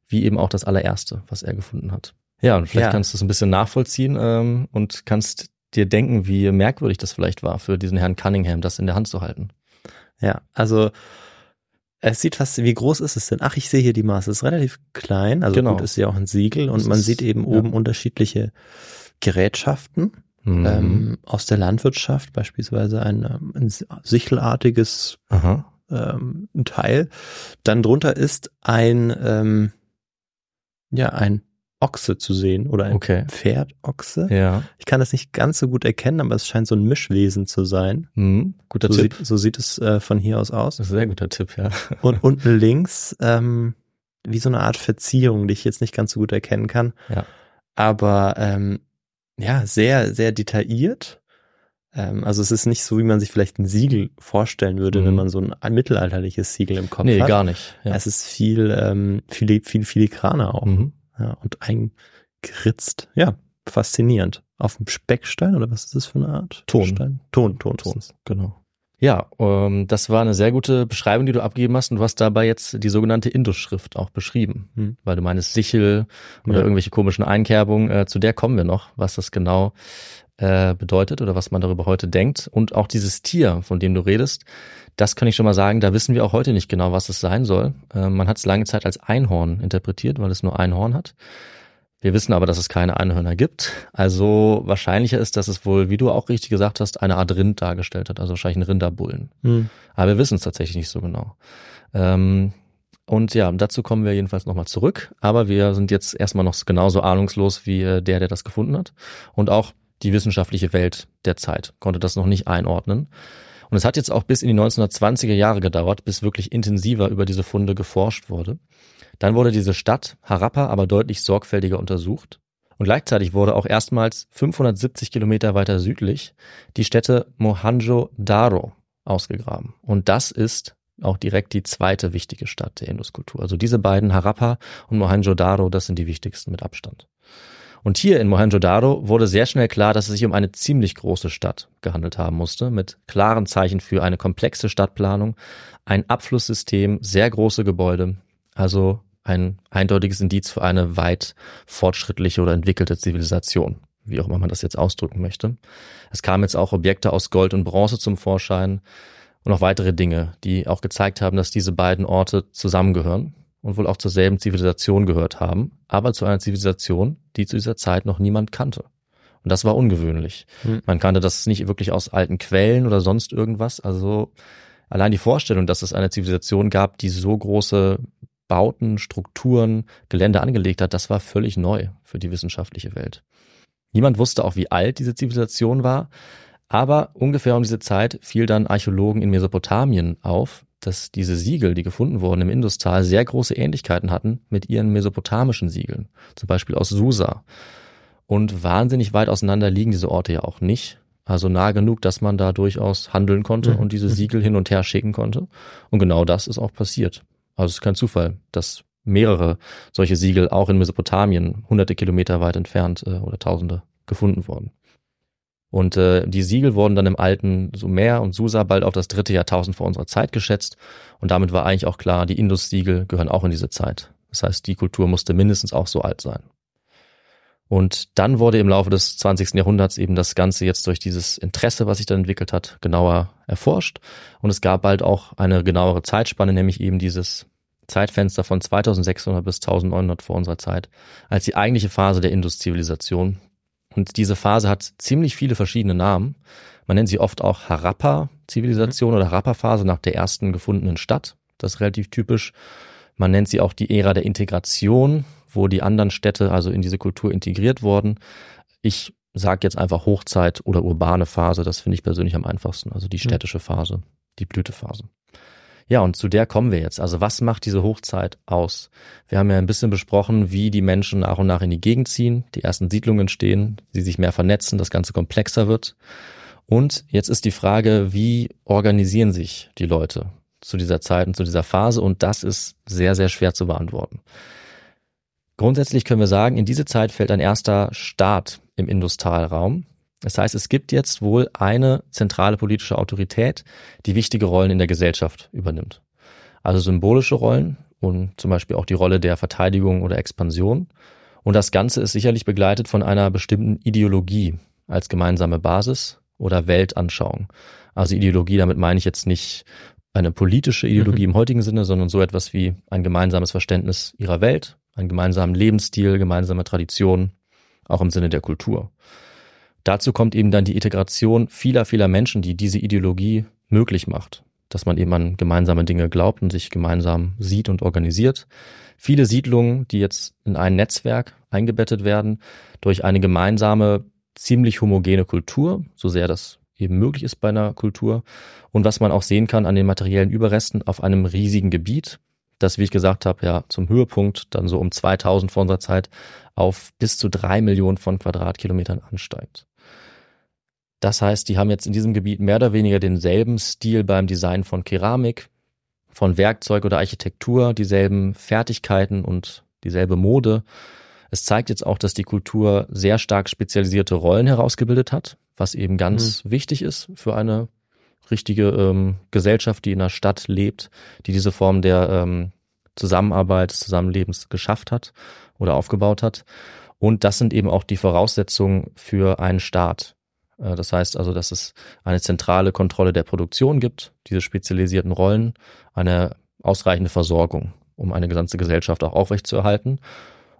wie eben auch das allererste, was er gefunden hat. Ja, und vielleicht Ja. kannst du es ein bisschen nachvollziehen ähm, und kannst dir denken, wie merkwürdig das vielleicht war für diesen Herrn Cunningham, das in der Hand zu halten. Ja, also es sieht fast, wie groß ist es denn? Ach, ich sehe hier die Maße. Es ist relativ klein. Also Genau. gut, ist ja auch ein Siegel und Es man ist- sieht eben ja. oben unterschiedliche Gerätschaften Mhm. ähm, aus der Landwirtschaft, beispielsweise ein, ähm, ein sichelartiges ähm, Teil. Dann drunter ist ein, ähm, ja, ein Ochse zu sehen oder ein Okay. Pferdochse. Ja. Ich kann das nicht ganz so gut erkennen, aber es scheint so ein Mischwesen zu sein. Mhm. Guter So Tipp. sieht, so sieht es äh, von hier aus aus. Das ist ein sehr guter Tipp, ja. Und *laughs* unten links ähm, wie so eine Art Verzierung, die ich jetzt nicht ganz so gut erkennen kann. Ja. Aber ähm, ja, sehr, sehr detailliert. Ähm, also es ist nicht so, wie man sich vielleicht ein Siegel vorstellen würde, Mhm. wenn man so ein, mittelalterliches Siegel im Kopf Nee, hat. gar nicht. Ja. Es ist viel, ähm, viel, viel filigraner auch. Mhm. Ja, und eingeritzt. Ja, faszinierend. Auf dem Speckstein oder was ist das für eine Art? Ton. Stein? Ton, Ton, Ton, genau. Ja, ähm, das war eine sehr gute Beschreibung, die du abgegeben hast. Und du hast dabei jetzt die sogenannte Indus-Schrift auch beschrieben, Hm. weil du meinst Sichel oder Ja. irgendwelche komischen Einkerbungen. Äh, zu der kommen wir noch, was das genau äh, bedeutet oder was man darüber heute denkt. Und auch dieses Tier, von dem du redest, das kann ich schon mal sagen, da wissen wir auch heute nicht genau, was es sein soll. Äh, man hat es lange Zeit als Einhorn interpretiert, weil es nur ein Horn hat. Wir wissen aber, dass es keine Einhörner gibt. Also wahrscheinlicher ist, dass es wohl, wie du auch richtig gesagt hast, eine Art Rind dargestellt hat, also wahrscheinlich ein Rinderbullen. Hm. Aber wir wissen es tatsächlich nicht so genau. Ähm, Und ja, dazu kommen wir jedenfalls nochmal zurück. Aber wir sind jetzt erstmal noch genauso ahnungslos wie äh, der, der das gefunden hat. Und auch die wissenschaftliche Welt der Zeit konnte das noch nicht einordnen. Und es hat jetzt auch bis in die 1920er Jahre gedauert, bis wirklich intensiver über diese Funde geforscht wurde. Dann wurde diese Stadt Harappa aber deutlich sorgfältiger untersucht. Und gleichzeitig wurde auch erstmals 570 Kilometer weiter südlich die Stätte Mohenjo-Daro ausgegraben. Und das ist auch direkt die zweite wichtige Stadt der Induskultur. Also diese beiden, Harappa und Mohenjo-Daro, das sind die wichtigsten mit Abstand. Und hier in Mohenjo-Daro wurde sehr schnell klar, dass es sich um eine ziemlich große Stadt gehandelt haben musste, mit klaren Zeichen für eine komplexe Stadtplanung, ein Abflusssystem, sehr große Gebäude, also ein eindeutiges Indiz für eine weit fortschrittliche oder entwickelte Zivilisation, wie auch immer man das jetzt ausdrücken möchte. Es kamen jetzt auch Objekte aus Gold und Bronze zum Vorschein und noch weitere Dinge, die auch gezeigt haben, dass diese beiden Orte zusammengehören und wohl auch zur selben Zivilisation gehört haben, aber zu einer Zivilisation, die zu dieser Zeit noch niemand kannte. Und das war ungewöhnlich. Hm. Man kannte das nicht wirklich aus alten Quellen oder sonst irgendwas. Also allein die Vorstellung, dass es eine Zivilisation gab, die so große Bauten, Strukturen, Gelände angelegt hat, das war völlig neu für die wissenschaftliche Welt. Niemand wusste auch, wie alt diese Zivilisation war, aber ungefähr um diese Zeit fiel dann Archäologen in Mesopotamien auf, dass diese Siegel, die gefunden wurden im Industal, sehr große Ähnlichkeiten hatten mit ihren mesopotamischen Siegeln, zum Beispiel aus Susa. Und wahnsinnig weit auseinander liegen diese Orte ja auch nicht. Also nah genug, dass man da durchaus handeln konnte mhm. und diese Siegel hin und her schicken konnte. Und genau das ist auch passiert. Also es ist kein Zufall, dass mehrere solche Siegel auch in Mesopotamien hunderte Kilometer weit entfernt äh, oder tausende gefunden wurden. Und äh, die Siegel wurden dann im alten Sumer und Susa bald auf das dritte Jahrtausend vor unserer Zeit geschätzt. Und damit war eigentlich auch klar, die Indus-Siegel gehören auch in diese Zeit. Das heißt, die Kultur musste mindestens auch so alt sein. Und dann wurde im Laufe des 20. Jahrhunderts eben das Ganze jetzt durch dieses Interesse, was sich dann entwickelt hat, genauer erforscht. Und es gab bald auch eine genauere Zeitspanne, nämlich eben dieses Zeitfenster von 2600 bis 1900 vor unserer Zeit, als die eigentliche Phase der Indus-Zivilisation, und diese Phase hat ziemlich viele verschiedene Namen. Man nennt sie oft auch Harappa-Zivilisation mhm. oder Harappa-Phase nach der ersten gefundenen Stadt. Das ist relativ typisch. Man nennt sie auch die Ära der Integration, wo die anderen Städte also in diese Kultur integriert wurden. Ich sage jetzt einfach Hochzeit oder urbane Phase. Das finde ich persönlich am einfachsten. Also die mhm. städtische Phase, die Blütephase. Ja, und zu der kommen wir jetzt. Also was macht diese Hochzeit aus? Wir haben ja ein bisschen besprochen, wie die Menschen nach und nach in die Gegend ziehen, die ersten Siedlungen stehen, sie sich mehr vernetzen, das Ganze komplexer wird. Und jetzt ist die Frage, wie organisieren sich die Leute zu dieser Zeit und zu dieser Phase? Und das ist sehr, sehr schwer zu beantworten. Grundsätzlich können wir sagen, in diese Zeit fällt ein erster Staat im Industalraum, das heißt, es gibt jetzt wohl eine zentrale politische Autorität, die wichtige Rollen in der Gesellschaft übernimmt. Also symbolische Rollen und zum Beispiel auch die Rolle der Verteidigung oder Expansion. Und das Ganze ist sicherlich begleitet von einer bestimmten Ideologie als gemeinsame Basis oder Weltanschauung. Also Ideologie, damit meine ich jetzt nicht eine politische Ideologie mhm. im heutigen Sinne, sondern so etwas wie ein gemeinsames Verständnis ihrer Welt, einen gemeinsamen Lebensstil, gemeinsame Traditionen, auch im Sinne der Kultur. Dazu kommt eben dann die Integration vieler, vieler Menschen, die diese Ideologie möglich macht. Dass man eben an gemeinsame Dinge glaubt und sich gemeinsam sieht und organisiert. Viele Siedlungen, die jetzt in ein Netzwerk eingebettet werden, durch eine gemeinsame, ziemlich homogene Kultur, so sehr das eben möglich ist bei einer Kultur. Und was man auch sehen kann an den materiellen Überresten auf einem riesigen Gebiet, das, wie ich gesagt habe, ja zum Höhepunkt dann so um 2000 vor unserer Zeit auf bis zu drei Millionen von Quadratkilometern ansteigt. Das heißt, die haben jetzt in diesem Gebiet mehr oder weniger denselben Stil beim Design von Keramik, von Werkzeug oder Architektur, dieselben Fertigkeiten und dieselbe Mode. Es zeigt jetzt auch, dass die Kultur sehr stark spezialisierte Rollen herausgebildet hat, was eben ganz mhm. wichtig ist für eine richtige ähm, Gesellschaft, die in einer Stadt lebt, die diese Form der ähm, Zusammenarbeit, des Zusammenlebens geschafft hat oder aufgebaut hat. Und das sind eben auch die Voraussetzungen für einen Staat. Äh, das heißt also, dass es eine zentrale Kontrolle der Produktion gibt, diese spezialisierten Rollen, eine ausreichende Versorgung, um eine ganze Gesellschaft auch aufrechtzuerhalten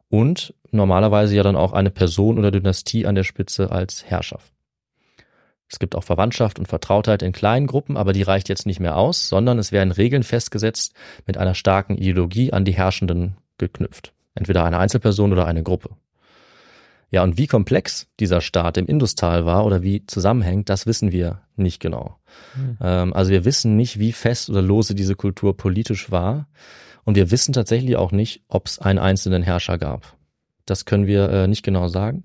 und normalerweise ja dann auch eine Person oder Dynastie an der Spitze als Herrschaft. Es gibt auch Verwandtschaft und Vertrautheit in kleinen Gruppen, aber die reicht jetzt nicht mehr aus, sondern es werden Regeln festgesetzt mit einer starken Ideologie an die Herrschenden geknüpft. Entweder eine Einzelperson oder eine Gruppe. Ja, und wie komplex dieser Staat im Industal war oder wie zusammenhängt, das wissen wir nicht genau. Mhm. Ähm, also wir wissen nicht, wie fest oder lose diese Kultur politisch war. Und wir wissen tatsächlich auch nicht, ob es einen einzelnen Herrscher gab. Das können wir äh, nicht genau sagen.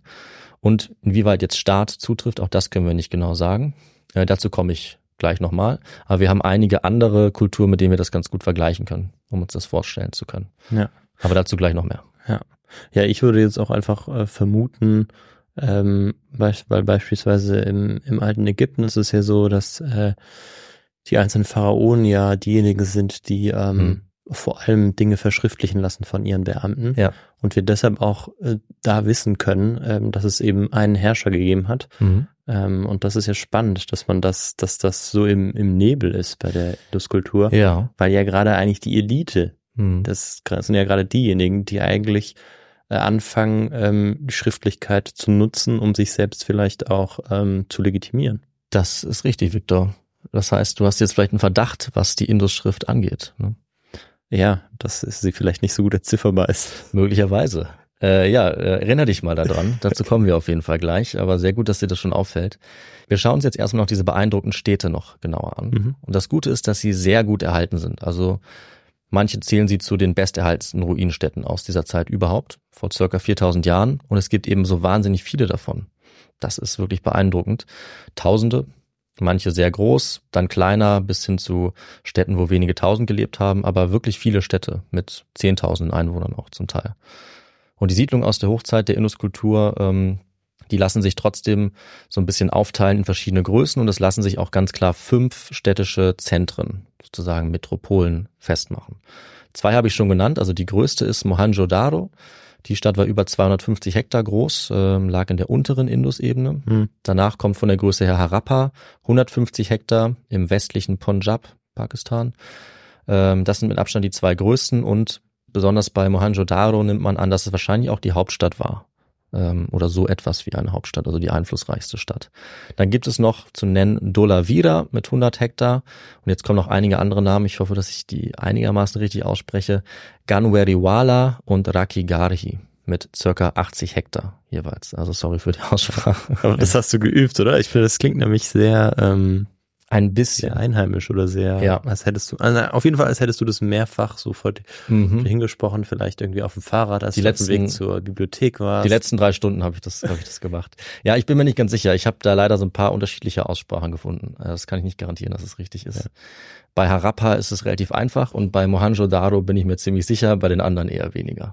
Und inwieweit jetzt Staat zutrifft, auch das können wir nicht genau sagen. Äh, dazu komme ich gleich nochmal. Aber wir haben einige andere Kulturen, mit denen wir das ganz gut vergleichen können, um uns das vorstellen zu können. Ja. Aber dazu gleich noch mehr. Ja. Ja, ich würde jetzt auch einfach äh, vermuten, ähm, weil, beispielsweise im, im alten Ägypten ist es ja so, dass äh, die einzelnen Pharaonen ja diejenigen sind, die ähm, hm. vor allem Dinge verschriftlichen lassen von ihren Beamten. Ja. Und wir deshalb auch äh, da wissen können, ähm, dass es eben einen Herrscher gegeben hat. Mhm. Ähm, und das ist ja spannend, dass man das, dass das so im, im Nebel ist bei der Induskultur. Ja. Weil ja gerade eigentlich die Elite, mhm. das sind ja gerade diejenigen, die eigentlich anfangen, ähm, die Schriftlichkeit zu nutzen, um sich selbst vielleicht auch ähm, zu legitimieren. Das ist richtig, Viktor. Das heißt, du hast jetzt vielleicht einen Verdacht, was die Indus-Schrift angeht. Ne? Ja, dass sie vielleicht nicht so gut erzifferbar ist. Möglicherweise. Äh, ja, äh, erinnere dich mal daran. *laughs* Dazu kommen wir auf jeden Fall gleich. Aber sehr gut, dass dir das schon auffällt. Wir schauen uns jetzt erstmal noch diese beeindruckenden Städte noch genauer an. Mhm. Und das Gute ist, dass sie sehr gut erhalten sind. Also Manche zählen sie zu den besterhaltensten Ruinenstädten aus dieser Zeit überhaupt, vor circa 4000 Jahren. Und es gibt eben so wahnsinnig viele davon. Das ist wirklich beeindruckend. Tausende, manche sehr groß, dann kleiner bis hin zu Städten, wo wenige tausend gelebt haben, aber wirklich viele Städte mit zehntausenden Einwohnern auch zum Teil. Und die Siedlung aus der Hochzeit der Induskultur, ähm, die lassen sich trotzdem so ein bisschen aufteilen in verschiedene Größen und es lassen sich auch ganz klar fünf städtische Zentren sozusagen Metropolen festmachen. Zwei habe ich schon genannt, also die größte ist Mohenjo-Daro. Die Stadt war über 250 Hektar groß, äh, lag in der unteren Indusebene. Hm. Danach kommt von der Größe her Harappa, 150 Hektar im westlichen Punjab, Pakistan. Ähm, das sind mit Abstand die zwei größten und besonders bei Mohenjo-Daro nimmt man an, dass es wahrscheinlich auch die Hauptstadt war ähm, oder so etwas wie eine Hauptstadt, also die einflussreichste Stadt. Dann gibt es noch zu nennen Dolavira mit 100 Hektar und jetzt kommen noch einige andere Namen. Ich hoffe, dass ich die einigermaßen richtig ausspreche. Ganweriwala und Rakigarhi mit circa 80 Hektar jeweils. Also sorry für die Aussprache. Aber das hast du geübt, oder? Ich finde, das klingt nämlich sehr ähm, ein bisschen. Sehr einheimisch oder sehr, ja. als hättest du, also auf jeden Fall, als hättest du das mehrfach so vor mhm. hingesprochen, vielleicht irgendwie auf dem Fahrrad, als die du letzten, auf dem Weg zur Bibliothek warst. Die letzten drei Stunden habe ich das, habe ich das gemacht. Ja, ich bin mir nicht ganz sicher. Ich habe da leider so ein paar unterschiedliche Aussprachen gefunden. Also das kann ich nicht garantieren, dass es richtig ist. Ja. Bei Harappa ist es relativ einfach und bei Mohenjo-Daro bin ich mir ziemlich sicher, bei den anderen eher weniger.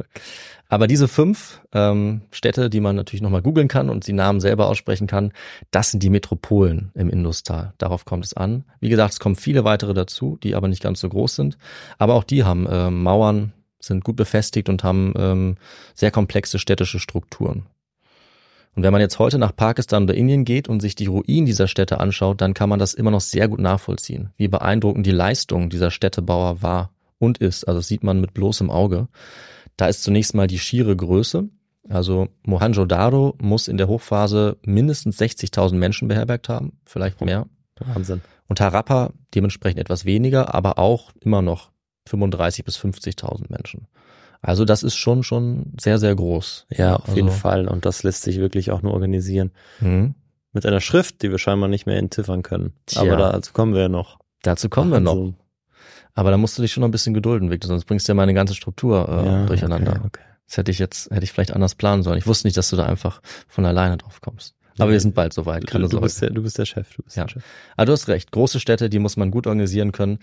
Aber diese fünf ähm, Städte, die man natürlich nochmal googeln kann und die Namen selber aussprechen kann, das sind die Metropolen im Industal. Darauf kommt es an. Wie gesagt, es kommen viele weitere dazu, die aber nicht ganz so groß sind. Aber auch die haben äh, Mauern, sind gut befestigt und haben ähm, sehr komplexe städtische Strukturen. Und wenn man jetzt heute nach Pakistan oder Indien geht und sich die Ruinen dieser Städte anschaut, dann kann man das immer noch sehr gut nachvollziehen, wie beeindruckend die Leistung dieser Städtebauer war und ist. Also das sieht man mit bloßem Auge. Da ist zunächst mal die schiere Größe. Also Mohenjo-Daro muss in der Hochphase mindestens 60.000 Menschen beherbergt haben, vielleicht mehr. Wahnsinn. Und Harappa dementsprechend etwas weniger, aber auch immer noch 35 bis 50.000 Menschen. Also das ist schon schon sehr sehr groß. Ja, auf also, jeden Fall. Und das lässt sich wirklich auch nur organisieren mhm. mit einer Schrift, die wir scheinbar nicht mehr entziffern können. Tja. Aber dazu kommen wir ja noch. Dazu kommen Ach, wir noch. So. Aber da musst du dich schon noch ein bisschen gedulden, Victor, sonst bringst du ja meine ganze Struktur äh, ja, durcheinander. Okay, okay. Das hätte ich jetzt, hätte ich vielleicht anders planen sollen. Ich wusste nicht, dass du da einfach von alleine drauf kommst. Aber wir sind bald soweit. Keine du, bist der, du bist der Chef. Du bist ja. der Chef. Aber du hast recht. Große Städte, die muss man gut organisieren können.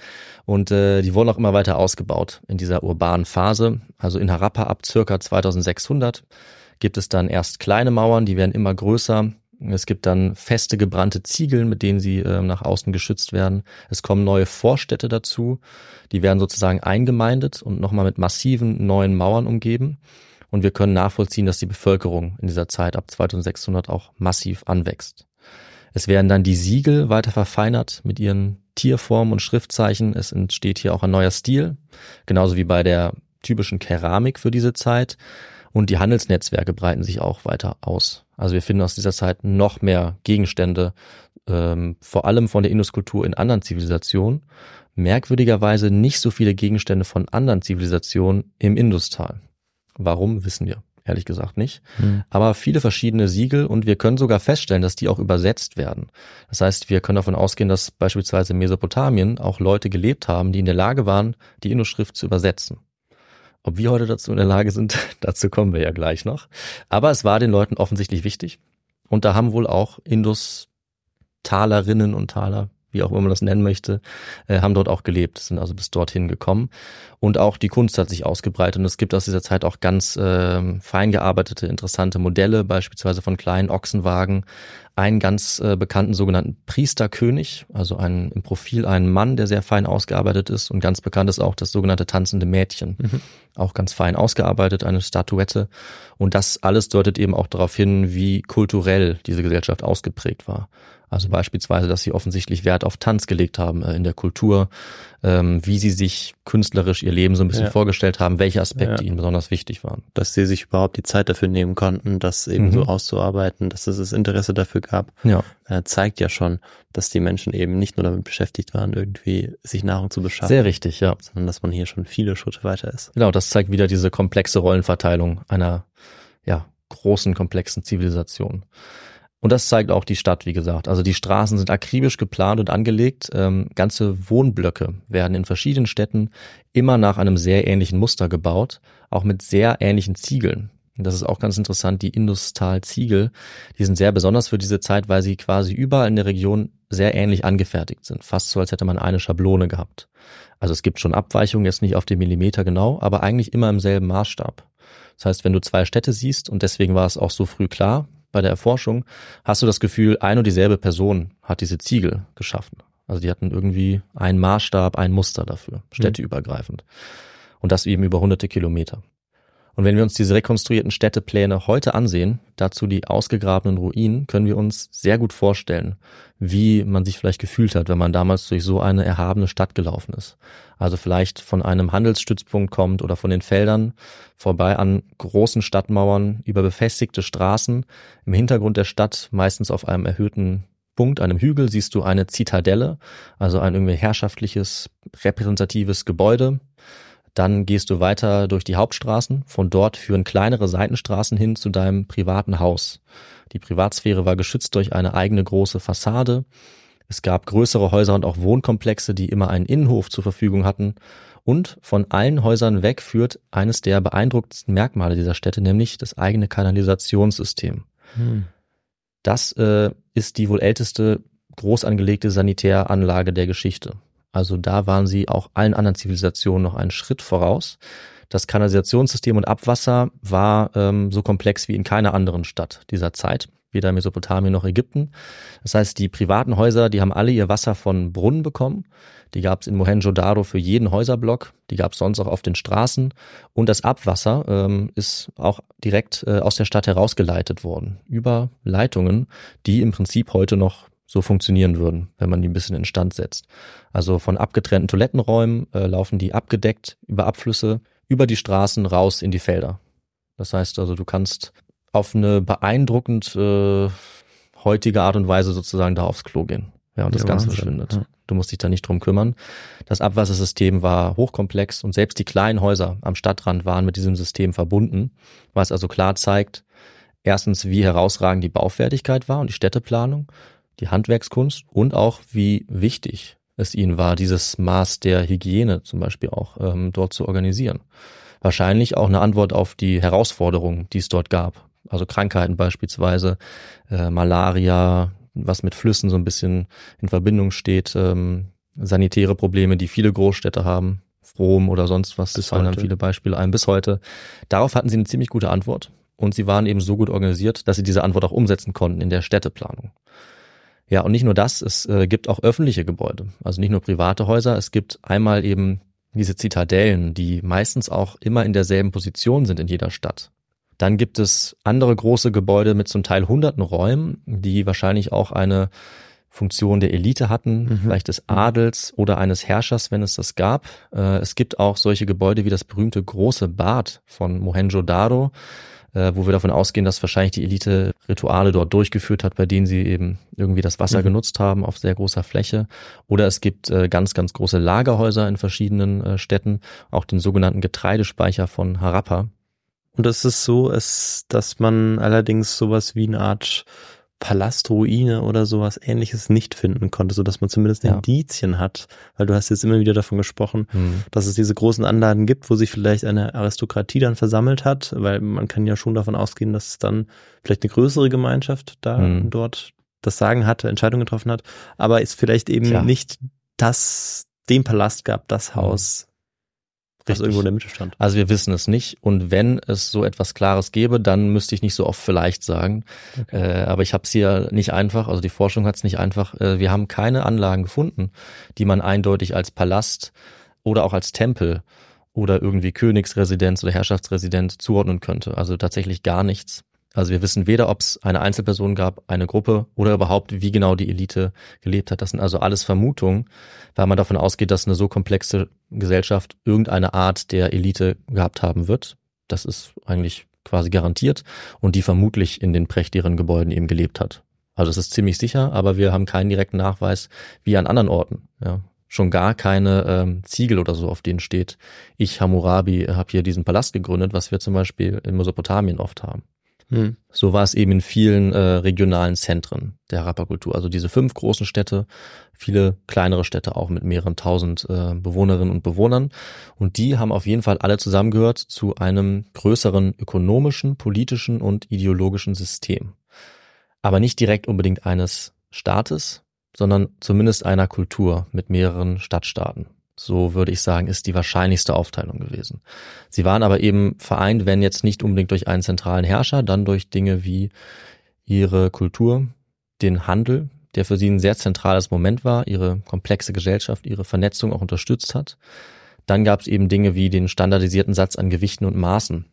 Und äh, die wurden auch immer weiter ausgebaut in dieser urbanen Phase. Also in Harappa ab circa 2600 gibt es dann erst kleine Mauern, die werden immer größer. Es gibt dann feste gebrannte Ziegel, mit denen sie äh, nach außen geschützt werden. Es kommen neue Vorstädte dazu. Die werden sozusagen eingemeindet und nochmal mit massiven neuen Mauern umgeben. Und wir können nachvollziehen, dass die Bevölkerung in dieser Zeit ab 2600 auch massiv anwächst. Es werden dann die Siegel weiter verfeinert mit ihren Tierformen und Schriftzeichen. Es entsteht hier auch ein neuer Stil, genauso wie bei der typischen Keramik für diese Zeit. Und die Handelsnetzwerke breiten sich auch weiter aus. Also wir finden aus dieser Zeit noch mehr Gegenstände ähm, vor allem von der Induskultur in anderen Zivilisationen, merkwürdigerweise nicht so viele Gegenstände von anderen Zivilisationen im Industal. Warum, wissen wir ehrlich gesagt nicht. Hm. Aber viele verschiedene Siegel und wir können sogar feststellen, dass die auch übersetzt werden. Das heißt, wir können davon ausgehen, dass beispielsweise in Mesopotamien auch Leute gelebt haben, die in der Lage waren, die Indus-Schrift zu übersetzen. Ob wir heute dazu in der Lage sind, *laughs* dazu kommen wir ja gleich noch. Aber es war den Leuten offensichtlich wichtig. Und da haben wohl auch Indus-Talerinnen und Taler wie auch immer man das nennen möchte, äh, haben dort auch gelebt, sind also bis dorthin gekommen. Und auch die Kunst hat sich ausgebreitet und es gibt aus dieser Zeit auch ganz äh, fein gearbeitete, interessante Modelle, beispielsweise von kleinen Ochsenwagen, einen ganz äh, bekannten sogenannten Priesterkönig, also ein, im Profil einen Mann, der sehr fein ausgearbeitet ist und ganz bekannt ist auch das sogenannte tanzende Mädchen. Mhm. Auch ganz fein ausgearbeitet, eine Statuette. Und das alles deutet eben auch darauf hin, wie kulturell diese Gesellschaft ausgeprägt war. Also beispielsweise, dass sie offensichtlich Wert auf Tanz gelegt haben äh, in der Kultur, ähm, wie sie sich künstlerisch ihr Leben so ein bisschen ja. vorgestellt haben, welche Aspekte ja. ihnen besonders wichtig waren. Dass sie sich überhaupt die Zeit dafür nehmen konnten, das eben mhm. so auszuarbeiten, dass es das Interesse dafür gab, ja. Äh, zeigt ja schon, dass die Menschen eben nicht nur damit beschäftigt waren, irgendwie sich Nahrung zu beschaffen. Sehr richtig, ja. Sondern dass man hier schon viele Schritte weiter ist. Genau, das zeigt wieder diese komplexe Rollenverteilung einer ja, großen, komplexen Zivilisation. Und das zeigt auch die Stadt, wie gesagt. Also die Straßen sind akribisch geplant und angelegt. Ähm, ganze Wohnblöcke werden in verschiedenen Städten immer nach einem sehr ähnlichen Muster gebaut, auch mit sehr ähnlichen Ziegeln. Das ist auch ganz interessant, die Industal-Ziegel, die sind sehr besonders für diese Zeit, weil sie quasi überall in der Region sehr ähnlich angefertigt sind. Fast so, als hätte man eine Schablone gehabt. Also es gibt schon Abweichungen, jetzt nicht auf den Millimeter genau, aber eigentlich immer im selben Maßstab. Das heißt, wenn du zwei Städte siehst, und deswegen war es auch so früh klar, bei der Erforschung, hast du das Gefühl, ein und dieselbe Person hat diese Ziegel geschaffen. Also die hatten irgendwie einen Maßstab, ein Muster dafür, städteübergreifend. Und das eben über hunderte Kilometer. Und wenn wir uns diese rekonstruierten Städtepläne heute ansehen, dazu die ausgegrabenen Ruinen, können wir uns sehr gut vorstellen, wie man sich vielleicht gefühlt hat, wenn man damals durch so eine erhabene Stadt gelaufen ist. Also vielleicht von einem Handelsstützpunkt kommt oder von den Feldern vorbei an großen Stadtmauern über befestigte Straßen. Im Hintergrund der Stadt, meistens auf einem erhöhten Punkt, einem Hügel, siehst du eine Zitadelle, also ein irgendwie herrschaftliches, repräsentatives Gebäude, dann gehst du weiter durch die Hauptstraßen. Von dort führen kleinere Seitenstraßen hin zu deinem privaten Haus. Die Privatsphäre war geschützt durch eine eigene große Fassade. Es gab größere Häuser und auch Wohnkomplexe, die immer einen Innenhof zur Verfügung hatten. Und von allen Häusern weg führt eines der beeindruckendsten Merkmale dieser Städte, nämlich das eigene Kanalisationssystem. Hm. Das äh, ist die wohl älteste groß angelegte Sanitäranlage der Geschichte. Also da waren sie auch allen anderen Zivilisationen noch einen Schritt voraus. Das Kanalisationssystem und Abwasser war ähm, so komplex wie in keiner anderen Stadt dieser Zeit, weder Mesopotamien noch Ägypten. Das heißt, die privaten Häuser, die haben alle ihr Wasser von Brunnen bekommen. Die gab es in Mohenjo-Daro für jeden Häuserblock. Die gab es sonst auch auf den Straßen. Und das Abwasser ähm, ist auch direkt äh, aus der Stadt herausgeleitet worden über Leitungen, die im Prinzip heute noch so funktionieren würden, wenn man die ein bisschen instand setzt. Also von abgetrennten Toilettenräumen äh, laufen die abgedeckt über Abflüsse über die Straßen raus in die Felder. Das heißt also, du kannst auf eine beeindruckend äh, heutige Art und Weise sozusagen da aufs Klo gehen. Ja, und das ja, Ganze Wahnsinn. verschwindet. Ja. Du musst dich da nicht drum kümmern. Das Abwassersystem war hochkomplex und selbst die kleinen Häuser am Stadtrand waren mit diesem System verbunden, was also klar zeigt, erstens, wie herausragend die Baufertigkeit war und die Städteplanung die Handwerkskunst und auch wie wichtig es ihnen war, dieses Maß der Hygiene zum Beispiel auch ähm, dort zu organisieren. Wahrscheinlich auch eine Antwort auf die Herausforderungen, die es dort gab. Also Krankheiten beispielsweise, äh, Malaria, was mit Flüssen so ein bisschen in Verbindung steht, ähm, sanitäre Probleme, die viele Großstädte haben, Rom oder sonst was, das fallen dann viele Beispiele ein bis heute. Darauf hatten sie eine ziemlich gute Antwort und sie waren eben so gut organisiert, dass sie diese Antwort auch umsetzen konnten in der Städteplanung. Ja, und nicht nur das, es äh, gibt auch öffentliche Gebäude, also nicht nur private Häuser, es gibt einmal eben diese Zitadellen, die meistens auch immer in derselben Position sind in jeder Stadt. Dann gibt es andere große Gebäude mit zum Teil hunderten Räumen, die wahrscheinlich auch eine Funktion der Elite hatten, mhm. vielleicht des Adels oder eines Herrschers, wenn es das gab. Äh, es gibt auch solche Gebäude wie das berühmte große Bad von Mohenjo-Daro, äh, wo wir davon ausgehen, dass wahrscheinlich die Elite Rituale dort durchgeführt hat, bei denen sie eben irgendwie das Wasser mhm. genutzt haben auf sehr großer Fläche. Oder es gibt äh, ganz, ganz große Lagerhäuser in verschiedenen äh, Städten, auch den sogenannten Getreidespeicher von Harappa. Und es ist so, es, dass man allerdings sowas wie eine Art Palastruine oder sowas ähnliches nicht finden konnte, so dass man zumindest ja. Indizien hat, weil du hast jetzt immer wieder davon gesprochen, mhm. dass es diese großen Anlagen gibt, wo sich vielleicht eine Aristokratie dann versammelt hat, weil man kann ja schon davon ausgehen, dass es dann vielleicht eine größere Gemeinschaft da mhm. dort das Sagen hatte, Entscheidungen getroffen hat, aber es vielleicht eben Klar. nicht das, den Palast gab, das mhm. Haus, das irgendwo in der Mitte stand. Also wir wissen es nicht. Und wenn es so etwas Klares gäbe, dann müsste ich nicht so oft vielleicht sagen. Okay. Äh, aber ich habe es hier nicht einfach, also die Forschung hat es nicht einfach. Äh, wir haben keine Anlagen gefunden, die man eindeutig als Palast oder auch als Tempel oder irgendwie Königsresidenz oder Herrschaftsresidenz zuordnen könnte. Also tatsächlich gar nichts. Also wir wissen weder, ob es eine Einzelperson gab, eine Gruppe oder überhaupt, wie genau die Elite gelebt hat. Das sind also alles Vermutungen, weil man davon ausgeht, dass eine so komplexe Gesellschaft irgendeine Art der Elite gehabt haben wird. Das ist eigentlich quasi garantiert und die vermutlich in den prächtigeren Gebäuden eben gelebt hat. Also es ist ziemlich sicher, aber wir haben keinen direkten Nachweis wie an anderen Orten. Ja. Schon gar keine ähm, Ziegel oder so, auf denen steht, ich Hammurabi habe hier diesen Palast gegründet, was wir zum Beispiel in Mesopotamien oft haben. Hm. So war es eben in vielen äh, regionalen Zentren der Harappa-Kultur. Also diese fünf großen Städte, viele kleinere Städte auch mit mehreren tausend äh, Bewohnerinnen und Bewohnern. Und die haben auf jeden Fall alle zusammengehört zu einem größeren ökonomischen, politischen und ideologischen System. Aber nicht direkt unbedingt eines Staates, sondern zumindest einer Kultur mit mehreren Stadtstaaten. So würde ich sagen, ist die wahrscheinlichste Aufteilung gewesen. Sie waren aber eben vereint, wenn jetzt nicht unbedingt durch einen zentralen Herrscher, dann durch Dinge wie ihre Kultur, den Handel, der für sie ein sehr zentrales Moment war, ihre komplexe Gesellschaft, ihre Vernetzung auch unterstützt hat. Dann gab es eben Dinge wie den standardisierten Satz an Gewichten und Maßen.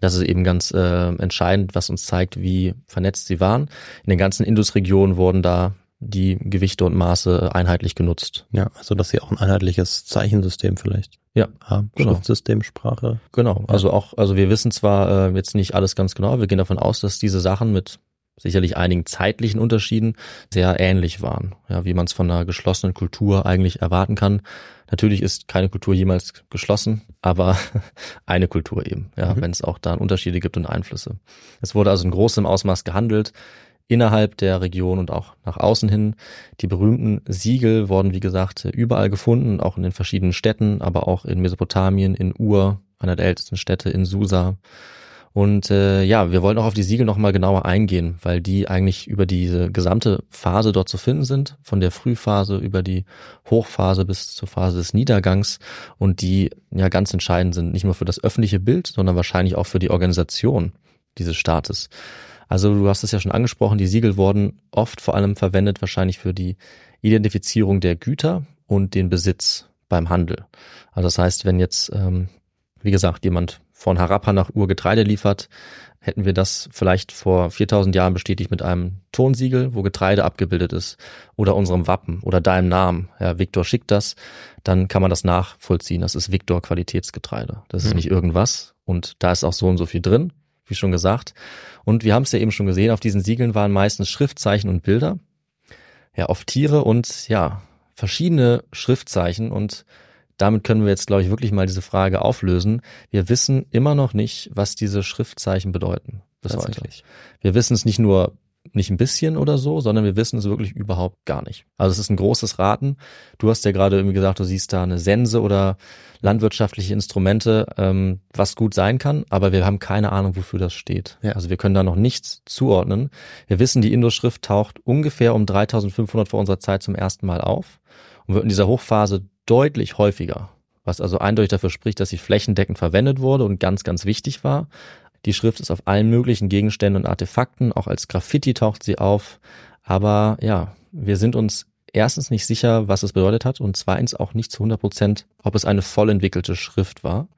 Das ist eben ganz äh, entscheidend, was uns zeigt, wie vernetzt sie waren. In den ganzen Indusregionen wurden da die Gewichte und Maße einheitlich genutzt. Ja, also dass sie auch ein einheitliches Zeichensystem vielleicht ja, haben. Genau. Schriftsystem, Sprache. Genau, ja. also auch, also wir wissen zwar äh, jetzt nicht alles ganz genau, wir gehen davon aus, dass diese Sachen mit sicherlich einigen zeitlichen Unterschieden sehr ähnlich waren, ja, wie man es von einer geschlossenen Kultur eigentlich erwarten kann. Natürlich ist keine Kultur jemals geschlossen, aber *laughs* eine Kultur eben, ja, mhm. wenn es auch da Unterschiede gibt und Einflüsse. Es wurde also in großem Ausmaß gehandelt innerhalb der Region und auch nach außen hin. Die berühmten Siegel wurden, wie gesagt, überall gefunden, auch in den verschiedenen Städten, aber auch in Mesopotamien, in Ur, einer der ältesten Städte, in Susa. Und äh, ja, wir wollen auch auf die Siegel nochmal genauer eingehen, weil die eigentlich über diese gesamte Phase dort zu finden sind, von der Frühphase über die Hochphase bis zur Phase des Niedergangs und die ja ganz entscheidend sind, nicht nur für das öffentliche Bild, sondern wahrscheinlich auch für die Organisation dieses Staates. Also du hast es ja schon angesprochen, die Siegel wurden oft vor allem verwendet wahrscheinlich für die Identifizierung der Güter und den Besitz beim Handel. Also das heißt, wenn jetzt, ähm, wie gesagt, jemand von Harappa nach Ur Getreide liefert, hätten wir das vielleicht vor 4000 Jahren bestätigt mit einem Tonsiegel, wo Getreide abgebildet ist oder unserem Wappen oder deinem Namen. Ja, Viktor schickt das, dann kann man das nachvollziehen. Das ist Viktor Qualitätsgetreide. Das ist mhm. nicht irgendwas und da ist auch so und so viel drin wie schon gesagt. Und wir haben es ja eben schon gesehen, auf diesen Siegeln waren meistens Schriftzeichen und Bilder. Ja, oft Tiere und ja, verschiedene Schriftzeichen und damit können wir jetzt, glaube ich, wirklich mal diese Frage auflösen. Wir wissen immer noch nicht, was diese Schriftzeichen bedeuten bis heute. Wir wissen es nicht nur nicht ein bisschen oder so, sondern wir wissen es wirklich überhaupt gar nicht. Also es ist ein großes Raten. Du hast ja gerade irgendwie gesagt, du siehst da eine Sense oder landwirtschaftliche Instrumente, ähm, was gut sein kann, aber wir haben keine Ahnung, wofür das steht. Ja. Also wir können da noch nichts zuordnen. Wir wissen, die Indoschrift taucht ungefähr um 3500 vor unserer Zeit zum ersten Mal auf und wird in dieser Hochphase deutlich häufiger was also eindeutig dafür spricht, dass sie flächendeckend verwendet wurde und ganz, ganz wichtig war. Die Schrift ist auf allen möglichen Gegenständen und Artefakten, auch als Graffiti taucht sie auf. Aber ja, wir sind uns erstens nicht sicher, was es bedeutet hat und zweitens auch nicht zu 100 Prozent, ob es eine voll entwickelte Schrift war.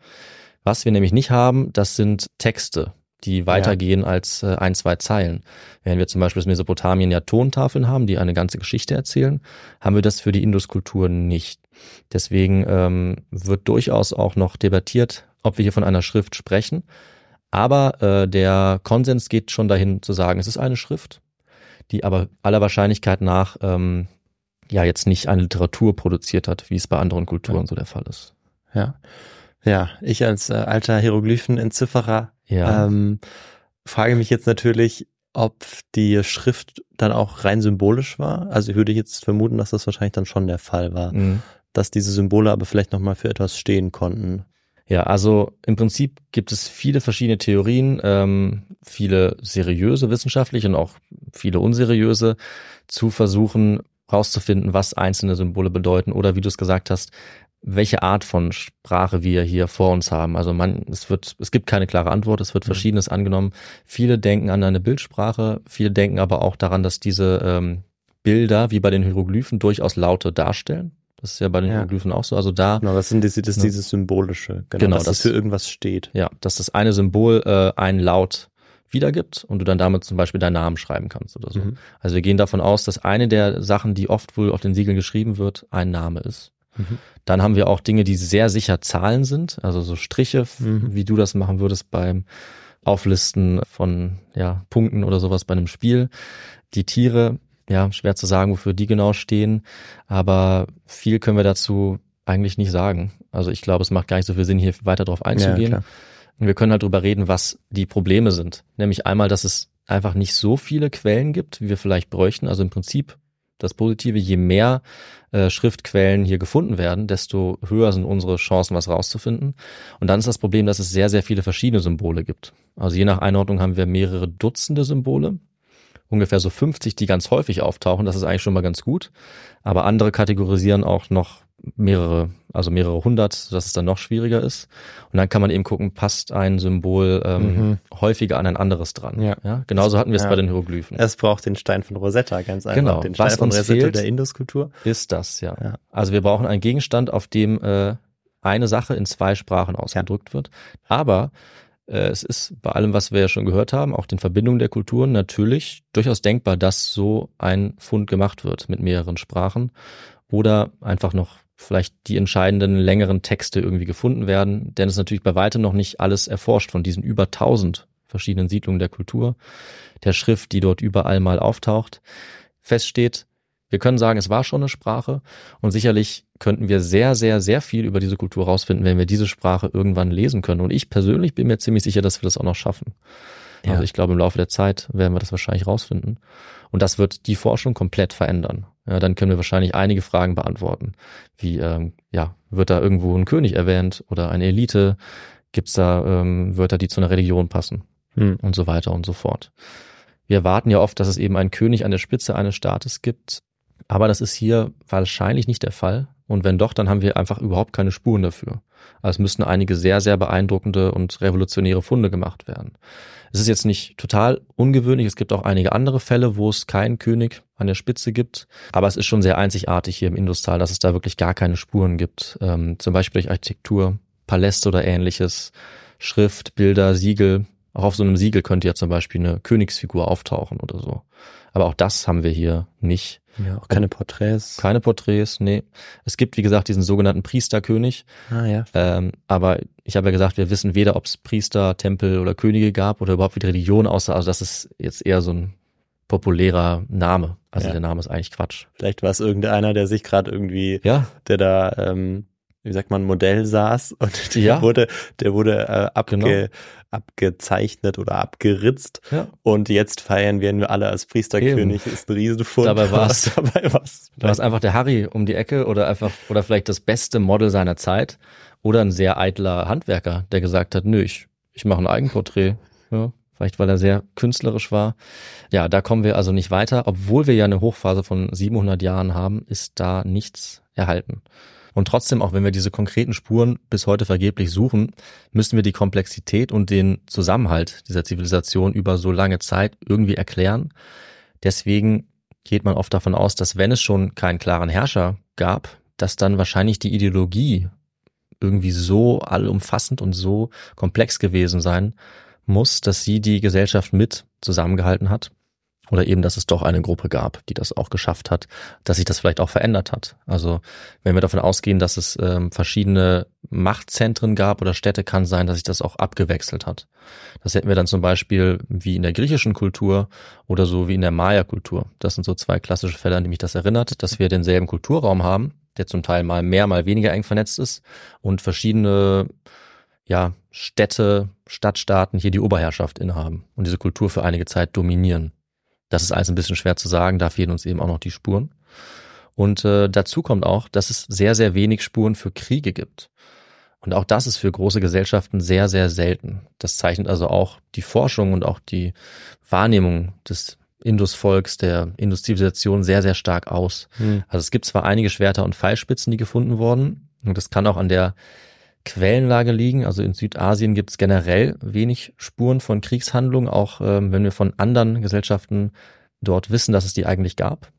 Was wir nämlich nicht haben, das sind Texte, die weitergehen ja. als äh, ein, zwei Zeilen. Wenn wir zum Beispiel aus Mesopotamien ja Tontafeln haben, die eine ganze Geschichte erzählen, haben wir das für die Induskultur nicht. Deswegen ähm, wird durchaus auch noch debattiert, ob wir hier von einer Schrift sprechen. Aber äh, der Konsens geht schon dahin zu sagen, es ist eine Schrift, die aber aller Wahrscheinlichkeit nach ähm, ja jetzt nicht eine Literatur produziert hat, wie es bei anderen Kulturen ja. so der Fall ist. Ja. Ja, ich als äh, alter Hieroglyphen-Entzifferer ja. ähm, frage mich jetzt natürlich, ob die Schrift dann auch rein symbolisch war. Also ich würde jetzt vermuten, dass das wahrscheinlich dann schon der Fall war, mhm. dass diese Symbole aber vielleicht nochmal für etwas stehen konnten. Ja, also im Prinzip gibt es viele verschiedene Theorien, ähm, viele seriöse wissenschaftliche und auch viele unseriöse, zu versuchen rauszufinden, was einzelne Symbole bedeuten oder wie du es gesagt hast, welche Art von Sprache wir hier vor uns haben. Also man, es wird, es gibt keine klare Antwort, es wird mhm. Verschiedenes angenommen. Viele denken an eine Bildsprache, viele denken aber auch daran, dass diese ähm, Bilder, wie bei den Hieroglyphen, durchaus Laute darstellen. Das ist ja bei den ja. Hieroglyphen auch so. Also da. Genau, das sind diese, das, ne? dieses Symbolische. Genau, genau dass das für irgendwas steht. Ja, dass das eine Symbol äh, einen Laut wiedergibt und du dann damit zum Beispiel deinen Namen schreiben kannst oder so. Mhm. Also wir gehen davon aus, dass eine der Sachen, die oft wohl auf den Siegeln geschrieben wird, ein Name ist. Mhm. Dann haben wir auch Dinge, die sehr sicher Zahlen sind, also so Striche, mhm. wie du das machen würdest beim Auflisten von ja, Punkten oder sowas bei einem Spiel. Die Tiere, ja, schwer zu sagen, wofür die genau stehen, aber viel können wir dazu eigentlich nicht sagen. Also ich glaube, es macht gar nicht so viel Sinn, hier weiter drauf einzugehen. Ja, und wir können halt drüber reden, was die Probleme sind. Nämlich einmal, dass es einfach nicht so viele Quellen gibt, wie wir vielleicht bräuchten. Also im Prinzip das Positive, je mehr äh, Schriftquellen hier gefunden werden, desto höher sind unsere Chancen, was rauszufinden. Und dann ist das Problem, dass es sehr, sehr viele verschiedene Symbole gibt. Also je nach Einordnung haben wir mehrere Dutzende Symbole, ungefähr so 50, die ganz häufig auftauchen. Das ist eigentlich schon mal ganz gut. Aber andere kategorisieren auch noch mehrere, also mehrere hundert, dass es dann noch schwieriger ist. Und dann kann man eben gucken, passt ein Symbol ähm, mhm. häufiger an ein anderes dran. Ja. ja? Genauso hatten wir es ja. bei den Hieroglyphen. Es braucht den Stein von Rosetta, ganz einfach. Genau. Den Stein Was von Rosetta der Induskultur. Ist das, ja. ja. Also wir brauchen einen Gegenstand, auf dem äh, eine Sache in zwei Sprachen ausgedrückt wird. Aber es ist bei allem, was wir ja schon gehört haben, auch den Verbindungen der Kulturen natürlich durchaus denkbar, dass so ein Fund gemacht wird mit mehreren Sprachen oder einfach noch vielleicht die entscheidenden längeren Texte irgendwie gefunden werden, denn es ist natürlich bei weitem noch nicht alles erforscht von diesen über tausend verschiedenen Siedlungen der Kultur, der Schrift, die dort überall mal auftaucht. Feststeht, wir können sagen, es war schon eine Sprache und sicherlich könnten wir sehr, sehr, sehr viel über diese Kultur rausfinden, wenn wir diese Sprache irgendwann lesen können. Und ich persönlich bin mir ziemlich sicher, dass wir das auch noch schaffen. Ja. Also ich glaube, im Laufe der Zeit werden wir das wahrscheinlich rausfinden. Und das wird die Forschung komplett verändern. Ja, dann können wir wahrscheinlich einige Fragen beantworten. Wie, ähm, ja, wird da irgendwo ein König erwähnt oder eine Elite? Gibt es da ähm, Wörter, die zu einer Religion passen? Hm. Und so weiter und so fort. Wir erwarten ja oft, dass es eben einen König an der Spitze eines Staates gibt. Aber das ist hier wahrscheinlich nicht der Fall. Und wenn doch, dann haben wir einfach überhaupt keine Spuren dafür. Also es müssten einige sehr, sehr beeindruckende und revolutionäre Funde gemacht werden. Es ist jetzt nicht total ungewöhnlich. Es gibt auch einige andere Fälle, wo es keinen König an der Spitze gibt. Aber es ist schon sehr einzigartig hier im Industal, dass es da wirklich gar keine Spuren gibt. Ähm, zum Beispiel durch Architektur, Paläste oder ähnliches, Schrift, Bilder, Siegel. Auch auf so einem Siegel könnte ja zum Beispiel eine Königsfigur auftauchen oder so. Aber auch das haben wir hier nicht. Ja, auch keine Porträts. Keine Porträts, nee. Es gibt, wie gesagt, diesen sogenannten Priesterkönig. Ah, ja. Ähm, aber ich habe ja gesagt, wir wissen weder, ob es Priester, Tempel oder Könige gab oder überhaupt wie die Religion aussah. Also das ist jetzt eher so ein populärer Name. Also ja. der Name ist eigentlich Quatsch. Vielleicht war es irgendeiner, der sich gerade irgendwie, ja. der da ähm, wie sagt man, Modell saß *laughs* und der ja. wurde, der wurde äh, abge, genau. abgezeichnet oder abgeritzt. Ja. Und jetzt feiern wir alle als Priesterkönig. Eben. Ist ein Riesenfund. Dabei war es *laughs* dabei was. Da war es einfach der Harry um die Ecke oder einfach oder vielleicht das beste Model seiner Zeit oder ein sehr eitler Handwerker, der gesagt hat, nö, ich, ich mache ein Eigenporträt. Ja, vielleicht weil er sehr künstlerisch war. Ja, da kommen wir also nicht weiter. Obwohl wir ja eine Hochphase von 700 Jahren haben, ist da nichts erhalten. Und trotzdem, auch wenn wir diese konkreten Spuren bis heute vergeblich suchen, müssen wir die Komplexität und den Zusammenhalt dieser Zivilisation über so lange Zeit irgendwie erklären. Deswegen geht man oft davon aus, dass wenn es schon keinen klaren Herrscher gab, dass dann wahrscheinlich die Ideologie irgendwie so allumfassend und so komplex gewesen sein muss, dass sie die Gesellschaft mit zusammengehalten hat. Oder eben, dass es doch eine Gruppe gab, die das auch geschafft hat, dass sich das vielleicht auch verändert hat. Also wenn wir davon ausgehen, dass es ähm, verschiedene Machtzentren gab oder Städte, kann sein, dass sich das auch abgewechselt hat. Das hätten wir dann zum Beispiel wie in der griechischen Kultur oder so wie in der Maya-Kultur. Das sind so zwei klassische Fälle, an die mich das erinnert, dass wir denselben Kulturraum haben, der zum Teil mal mehr, mal weniger eng vernetzt ist und verschiedene ja, Städte, Stadtstaaten hier die Oberherrschaft innehaben und diese Kultur für einige Zeit dominieren. Das ist alles ein bisschen schwer zu sagen, da fehlen uns eben auch noch die Spuren. Und äh, dazu kommt auch, dass es sehr, sehr wenig Spuren für Kriege gibt. Und auch das ist für große Gesellschaften sehr, sehr selten. Das zeichnet also auch die Forschung und auch die Wahrnehmung des Indusvolks, der Industrialisation sehr, sehr stark aus. Hm. Also es gibt zwar einige Schwerter und Pfeilspitzen, die gefunden wurden. Und das kann auch an der Quellenlage liegen. Also in Südasien gibt es generell wenig Spuren von Kriegshandlungen, auch ähm, wenn wir von anderen Gesellschaften dort wissen, dass es die eigentlich gab.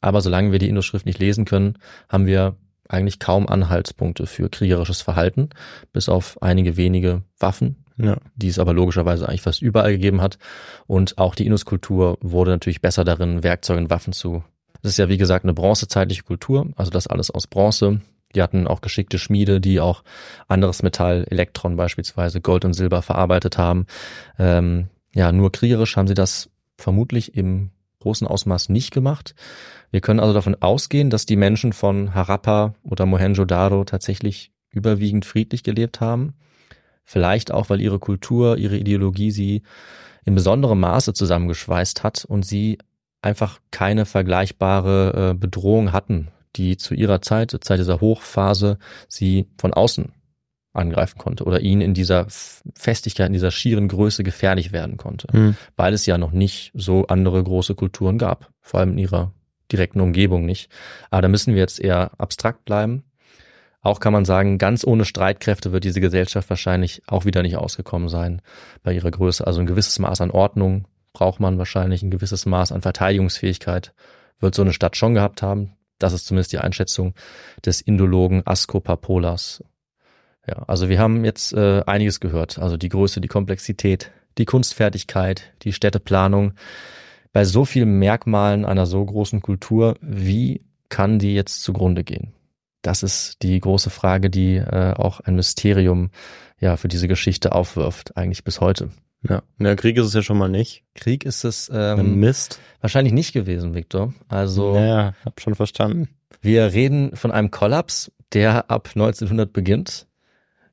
Aber solange wir die Indoschrift nicht lesen können, haben wir eigentlich kaum Anhaltspunkte für kriegerisches Verhalten, bis auf einige wenige Waffen, ja. die es aber logischerweise eigentlich fast überall gegeben hat. Und auch die Induskultur wurde natürlich besser darin, Werkzeuge und Waffen zu. Das ist ja wie gesagt eine bronzezeitliche Kultur, also das alles aus Bronze. Die hatten auch geschickte Schmiede, die auch anderes Metall, Elektron beispielsweise, Gold und Silber verarbeitet haben. Ähm, ja, nur kriegerisch haben sie das vermutlich im großen Ausmaß nicht gemacht. Wir können also davon ausgehen, dass die Menschen von Harappa oder Mohenjo-Daro tatsächlich überwiegend friedlich gelebt haben. Vielleicht auch, weil ihre Kultur, ihre Ideologie sie in besonderem Maße zusammengeschweißt hat und sie einfach keine vergleichbare äh, Bedrohung hatten die zu ihrer Zeit, zur Zeit dieser Hochphase, sie von außen angreifen konnte oder ihnen in dieser Festigkeit, in dieser schieren Größe gefährlich werden konnte, mhm. weil es ja noch nicht so andere große Kulturen gab, vor allem in ihrer direkten Umgebung nicht. Aber da müssen wir jetzt eher abstrakt bleiben. Auch kann man sagen, ganz ohne Streitkräfte wird diese Gesellschaft wahrscheinlich auch wieder nicht ausgekommen sein bei ihrer Größe. Also ein gewisses Maß an Ordnung braucht man wahrscheinlich, ein gewisses Maß an Verteidigungsfähigkeit wird so eine Stadt schon gehabt haben. Das ist zumindest die Einschätzung des Indologen Asko Papolas. Ja, also wir haben jetzt äh, einiges gehört. Also die Größe, die Komplexität, die Kunstfertigkeit, die Städteplanung. Bei so vielen Merkmalen einer so großen Kultur, wie kann die jetzt zugrunde gehen? Das ist die große Frage, die äh, auch ein Mysterium ja für diese Geschichte aufwirft, eigentlich bis heute. Ja, ja Krieg ist es ja schon mal nicht. Krieg ist es ähm, Mist. Wahrscheinlich nicht gewesen, Victor. Also ja, hab schon verstanden. Wir reden von einem Kollaps, der ab 1900 beginnt,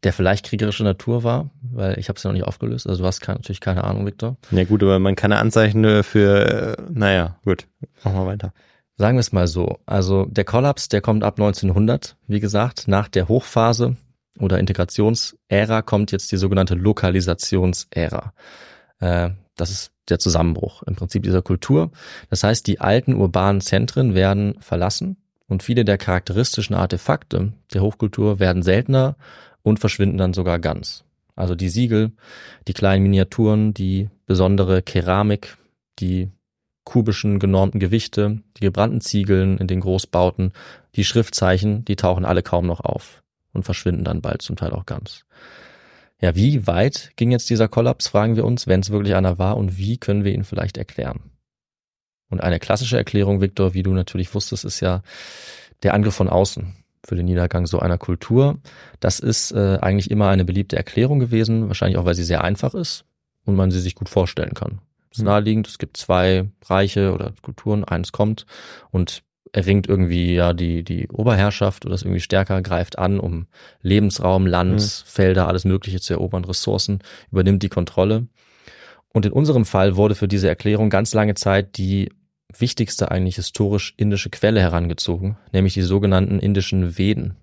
der vielleicht kriegerische Natur war, weil ich habe es ja noch nicht aufgelöst. Also du hast keine, natürlich keine Ahnung, Victor. Ja gut, aber man kann Anzeichen für, äh, naja, gut, machen wir weiter. Sagen wir es mal so. Also der Kollaps, der kommt ab 1900, wie gesagt, nach der Hochphase oder Integrationsära kommt jetzt die sogenannte Lokalisationsära. Äh, das ist der Zusammenbruch im Prinzip dieser Kultur. Das heißt, die alten urbanen Zentren werden verlassen und viele der charakteristischen Artefakte der Hochkultur werden seltener und verschwinden dann sogar ganz. Also die Siegel, die kleinen Miniaturen, die besondere Keramik, die kubischen genormten Gewichte, die gebrannten Ziegeln in den Großbauten, die Schriftzeichen, die tauchen alle kaum noch auf und verschwinden dann bald zum Teil auch ganz. Ja, wie weit ging jetzt dieser Kollaps, fragen wir uns, wenn es wirklich einer war und wie können wir ihn vielleicht erklären? Und eine klassische Erklärung, Viktor, wie du natürlich wusstest, ist ja der Angriff von außen für den Niedergang so einer Kultur. Das ist äh, eigentlich immer eine beliebte Erklärung gewesen, wahrscheinlich auch, weil sie sehr einfach ist und man sie sich gut vorstellen kann. Es ist mhm. naheliegend, es gibt zwei Reiche oder Kulturen, eins kommt und erringt irgendwie ja die, die Oberherrschaft oder ist irgendwie stärker, greift an, um Lebensraum, Land, mhm. Felder, alles Mögliche zu erobern, Ressourcen, übernimmt die Kontrolle. Und in unserem Fall wurde für diese Erklärung ganz lange Zeit die wichtigste eigentlich historisch indische Quelle herangezogen, nämlich die sogenannten indischen Veden.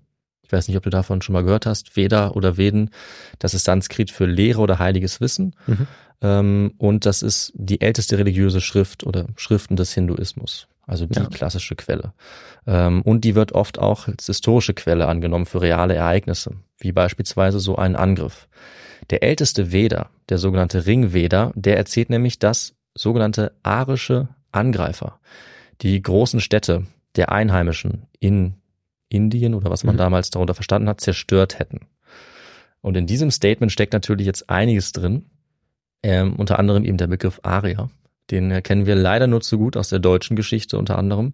Ich weiß nicht, ob du davon schon mal gehört hast. Veda oder Veden, das ist Sanskrit für Lehre oder heiliges Wissen. Mhm. Ähm, und das ist die älteste religiöse Schrift oder Schriften des Hinduismus also die ja. klassische Quelle. Ähm, und die wird oft auch als historische Quelle angenommen für reale Ereignisse, wie beispielsweise so ein Angriff. Der älteste Veda, der sogenannte Ringveda, der erzählt nämlich, dass sogenannte arische Angreifer die großen Städte der Einheimischen in Indien oder was man mhm. damals darunter verstanden hat, zerstört hätten. Und in diesem Statement steckt natürlich jetzt einiges drin, ähm, unter anderem eben der Begriff Arier, Den kennen wir leider nur zu gut aus der deutschen Geschichte unter anderem.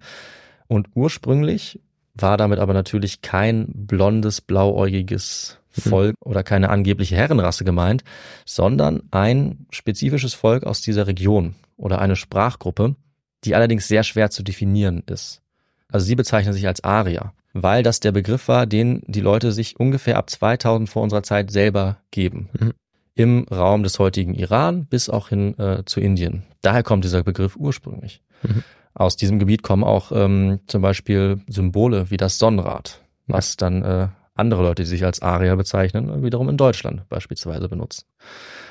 Und ursprünglich war damit aber natürlich kein blondes, blauäugiges Volk hm. oder keine angebliche Herrenrasse gemeint, sondern ein spezifisches Volk aus dieser Region oder eine Sprachgruppe, die allerdings sehr schwer zu definieren ist. Also sie bezeichnen sich als Arier, weil das der Begriff war, den die Leute sich ungefähr ab 2000 vor unserer Zeit selber geben. Mhm. Im Raum des heutigen Iran bis auch hin äh, zu Indien. Daher kommt dieser Begriff ursprünglich. Mhm. Aus diesem Gebiet kommen auch ähm, zum Beispiel Symbole wie das Sonnenrad, was dann äh, andere Leute, die sich als Arier bezeichnen, wiederum in Deutschland beispielsweise benutzen.